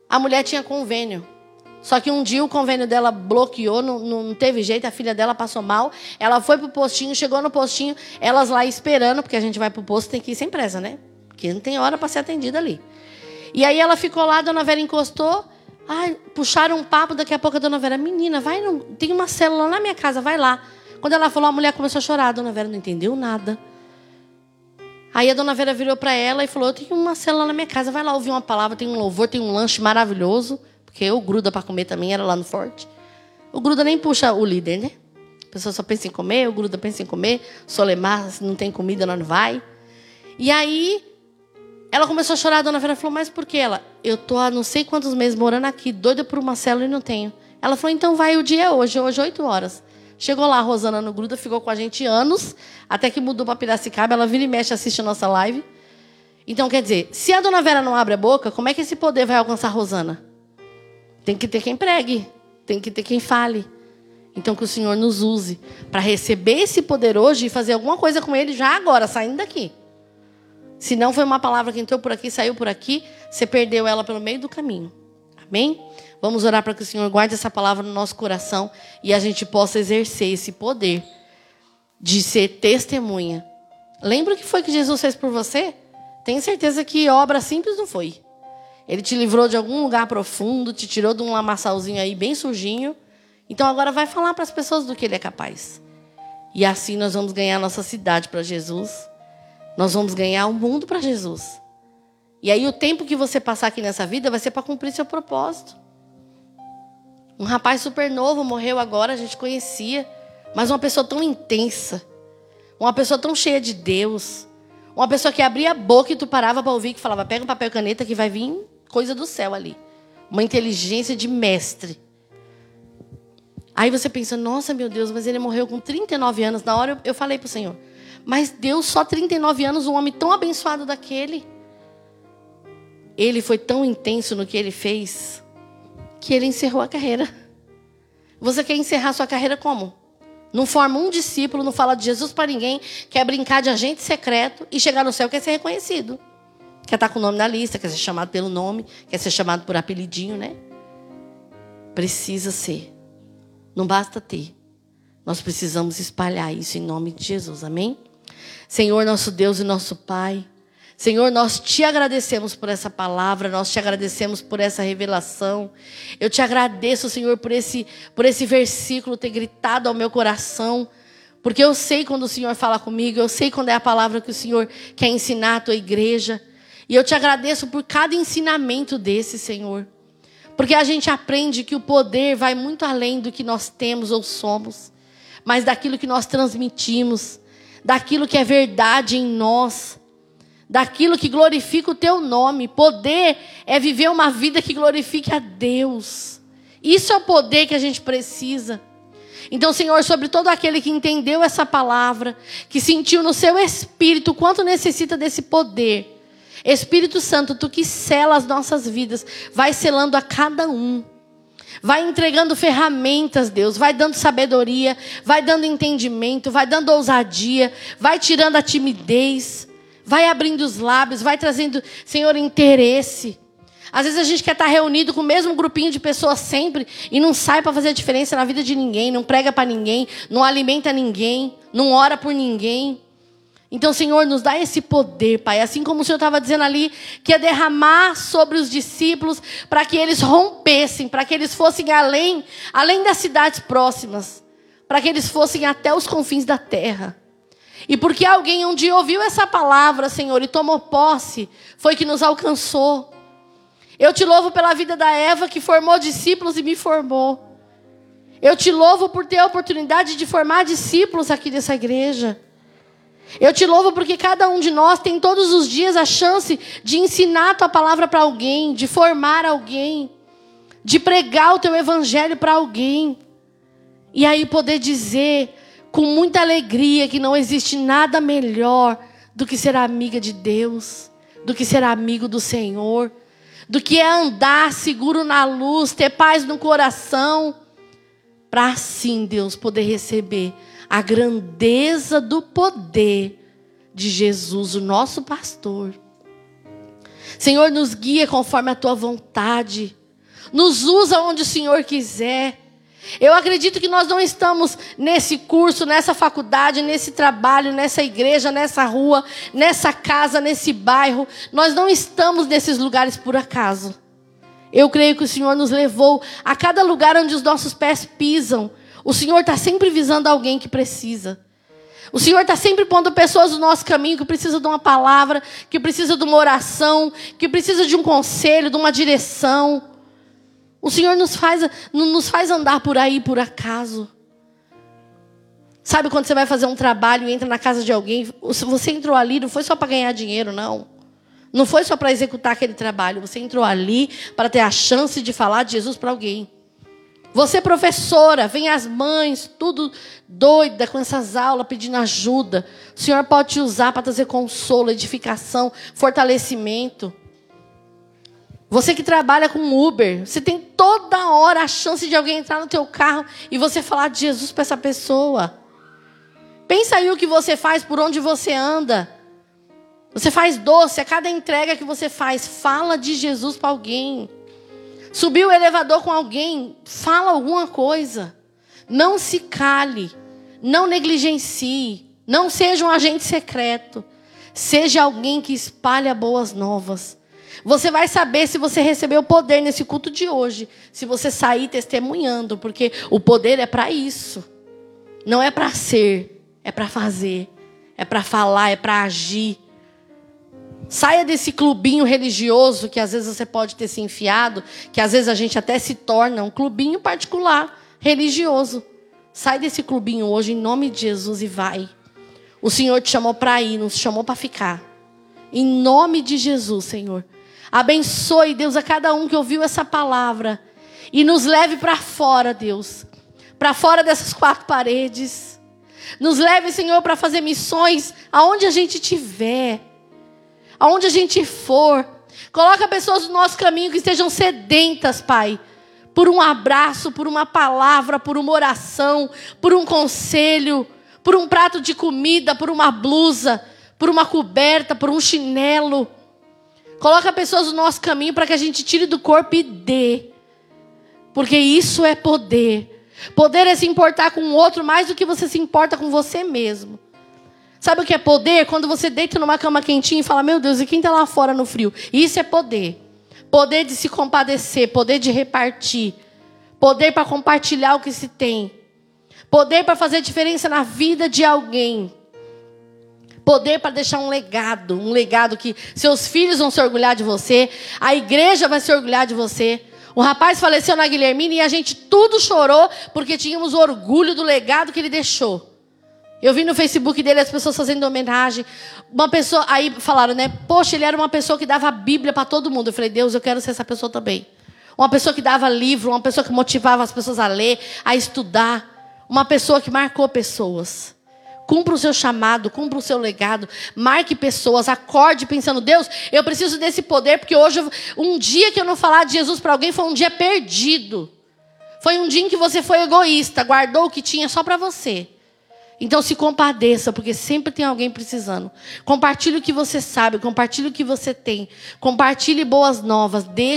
A mulher tinha convênio. Só que um dia o convênio dela bloqueou, não, não teve jeito, a filha dela passou mal. Ela foi pro postinho, chegou no postinho, elas lá esperando, porque a gente vai pro posto, tem que ir sem pressa, né? Porque não tem hora para ser atendida ali. E aí ela ficou lá, a dona Vera encostou. Ai, puxaram um papo, daqui a pouco a dona Vera, menina, vai, não, tem uma célula na minha casa, vai lá. Quando ela falou, a mulher começou a chorar, a dona Vera não entendeu nada. Aí a dona Vera virou para ela e falou: Eu tenho uma célula na minha casa, vai lá ouvir uma palavra, tem um louvor, tem um lanche maravilhoso, porque eu gruda para comer também, era lá no forte. O gruda nem puxa o líder, né? A pessoa só pensa em comer, o gruda pensa em comer, solemar, se não tem comida, não vai. E aí ela começou a chorar, a dona Vera falou, mas por que ela? Eu tô há não sei quantos meses morando aqui, doida por uma célula e não tenho. Ela falou, então vai, o dia é hoje, hoje oito horas. Chegou lá, a Rosana no Gruda, ficou com a gente anos, até que mudou para Piracicaba, ela vira e mexe, assiste a nossa live. Então, quer dizer, se a dona Vera não abre a boca, como é que esse poder vai alcançar a Rosana? Tem que ter quem pregue, tem que ter quem fale. Então, que o Senhor nos use para receber esse poder hoje e fazer alguma coisa com ele já agora, saindo daqui. Se não foi uma palavra que entrou por aqui, saiu por aqui, você perdeu ela pelo meio do caminho. Amém? Vamos orar para que o Senhor guarde essa palavra no nosso coração e a gente possa exercer esse poder de ser testemunha. Lembra o que foi que Jesus fez por você? Tenho certeza que obra simples não foi. Ele te livrou de algum lugar profundo, te tirou de um lamaçalzinho aí bem sujinho. Então agora vai falar para as pessoas do que ele é capaz. E assim nós vamos ganhar nossa cidade para Jesus nós vamos ganhar o um mundo para Jesus. E aí o tempo que você passar aqui nessa vida vai ser para cumprir seu propósito. Um rapaz super novo morreu agora, a gente conhecia, mas uma pessoa tão intensa, uma pessoa tão cheia de Deus, uma pessoa que abria a boca e tu parava para ouvir que falava: "Pega um papel e caneta que vai vir coisa do céu ali". Uma inteligência de mestre. Aí você pensa: "Nossa, meu Deus, mas ele morreu com 39 anos". Na hora eu, eu falei para o Senhor: mas Deus, só 39 anos, um homem tão abençoado daquele. Ele foi tão intenso no que ele fez, que ele encerrou a carreira. Você quer encerrar sua carreira como? Não forma um discípulo, não fala de Jesus para ninguém, quer brincar de agente secreto e chegar no céu quer ser reconhecido. Quer estar com o nome na lista, quer ser chamado pelo nome, quer ser chamado por apelidinho, né? Precisa ser. Não basta ter. Nós precisamos espalhar isso em nome de Jesus. Amém? Senhor, nosso Deus e nosso Pai. Senhor, nós te agradecemos por essa palavra, nós te agradecemos por essa revelação. Eu te agradeço, Senhor, por esse, por esse versículo ter gritado ao meu coração, porque eu sei quando o Senhor fala comigo, eu sei quando é a palavra que o Senhor quer ensinar à tua igreja. E eu te agradeço por cada ensinamento desse, Senhor. Porque a gente aprende que o poder vai muito além do que nós temos ou somos, mas daquilo que nós transmitimos daquilo que é verdade em nós, daquilo que glorifica o teu nome. Poder é viver uma vida que glorifique a Deus. Isso é o poder que a gente precisa. Então, Senhor, sobre todo aquele que entendeu essa palavra, que sentiu no seu espírito quanto necessita desse poder. Espírito Santo, tu que sela as nossas vidas, vai selando a cada um. Vai entregando ferramentas, Deus, vai dando sabedoria, vai dando entendimento, vai dando ousadia, vai tirando a timidez, vai abrindo os lábios, vai trazendo, Senhor, interesse. Às vezes a gente quer estar reunido com o mesmo grupinho de pessoas sempre e não sai para fazer a diferença na vida de ninguém, não prega para ninguém, não alimenta ninguém, não ora por ninguém. Então, Senhor, nos dá esse poder, Pai. Assim como o Senhor estava dizendo ali, que ia derramar sobre os discípulos para que eles rompessem, para que eles fossem além, além das cidades próximas, para que eles fossem até os confins da terra. E porque alguém um dia ouviu essa palavra, Senhor, e tomou posse, foi que nos alcançou. Eu te louvo pela vida da Eva que formou discípulos e me formou. Eu te louvo por ter a oportunidade de formar discípulos aqui dessa igreja. Eu te louvo porque cada um de nós tem todos os dias a chance de ensinar a tua palavra para alguém, de formar alguém, de pregar o teu evangelho para alguém. E aí poder dizer com muita alegria que não existe nada melhor do que ser amiga de Deus, do que ser amigo do Senhor do que é andar seguro na luz, ter paz no coração, para assim, Deus, poder receber a grandeza do poder de Jesus, o nosso pastor. Senhor, nos guia conforme a tua vontade, nos usa onde o Senhor quiser. Eu acredito que nós não estamos nesse curso, nessa faculdade, nesse trabalho, nessa igreja, nessa rua, nessa casa, nesse bairro. Nós não estamos nesses lugares por acaso. Eu creio que o Senhor nos levou a cada lugar onde os nossos pés pisam. O Senhor está sempre visando alguém que precisa. O Senhor está sempre pondo pessoas no nosso caminho que precisam de uma palavra, que precisam de uma oração, que precisam de um conselho, de uma direção. O Senhor nos faz, nos faz andar por aí por acaso. Sabe quando você vai fazer um trabalho e entra na casa de alguém, você entrou ali não foi só para ganhar dinheiro, não. Não foi só para executar aquele trabalho, você entrou ali para ter a chance de falar de Jesus para alguém. Você professora, vem as mães, tudo doida com essas aulas, pedindo ajuda. O Senhor pode te usar para trazer consolo, edificação, fortalecimento. Você que trabalha com Uber, você tem toda hora a chance de alguém entrar no teu carro e você falar de Jesus para essa pessoa. Pensa aí o que você faz, por onde você anda. Você faz doce, a cada entrega que você faz, fala de Jesus para alguém. Subiu o elevador com alguém, fala alguma coisa. Não se cale, não negligencie, não seja um agente secreto. Seja alguém que espalha boas novas. Você vai saber se você recebeu poder nesse culto de hoje, se você sair testemunhando, porque o poder é para isso. Não é para ser, é para fazer, é para falar, é para agir. Saia desse clubinho religioso que às vezes você pode ter se enfiado, que às vezes a gente até se torna um clubinho particular, religioso. Sai desse clubinho hoje em nome de Jesus e vai. O Senhor te chamou para ir, não te chamou para ficar. Em nome de Jesus, Senhor. Abençoe, Deus, a cada um que ouviu essa palavra. E nos leve para fora, Deus. Para fora dessas [laughs] quatro paredes. Nos leve, Senhor, para fazer missões aonde a gente estiver. Aonde a gente for. Coloca pessoas no nosso caminho que estejam sedentas, Pai. Por um abraço, por uma palavra, por uma oração, por um conselho, por um prato de comida, por uma blusa, por uma coberta, por um chinelo. Coloca pessoas no nosso caminho para que a gente tire do corpo e dê. Porque isso é poder. Poder é se importar com o outro mais do que você se importa com você mesmo. Sabe o que é poder? Quando você deita numa cama quentinha e fala: Meu Deus, e quem está lá fora no frio? Isso é poder. Poder de se compadecer, poder de repartir, poder para compartilhar o que se tem, poder para fazer diferença na vida de alguém. Poder para deixar um legado, um legado que seus filhos vão se orgulhar de você, a igreja vai se orgulhar de você. O rapaz faleceu na Guilhermina e a gente tudo chorou porque tínhamos orgulho do legado que ele deixou. Eu vi no Facebook dele as pessoas fazendo homenagem. Uma pessoa, aí falaram, né? Poxa, ele era uma pessoa que dava a Bíblia para todo mundo. Eu falei, Deus, eu quero ser essa pessoa também. Uma pessoa que dava livro, uma pessoa que motivava as pessoas a ler, a estudar. Uma pessoa que marcou pessoas. Cumpra o seu chamado, cumpra o seu legado, marque pessoas, acorde pensando, Deus, eu preciso desse poder, porque hoje, um dia que eu não falar de Jesus para alguém foi um dia perdido. Foi um dia em que você foi egoísta, guardou o que tinha só para você. Então se compadeça, porque sempre tem alguém precisando. Compartilhe o que você sabe, compartilhe o que você tem. Compartilhe boas novas, deixe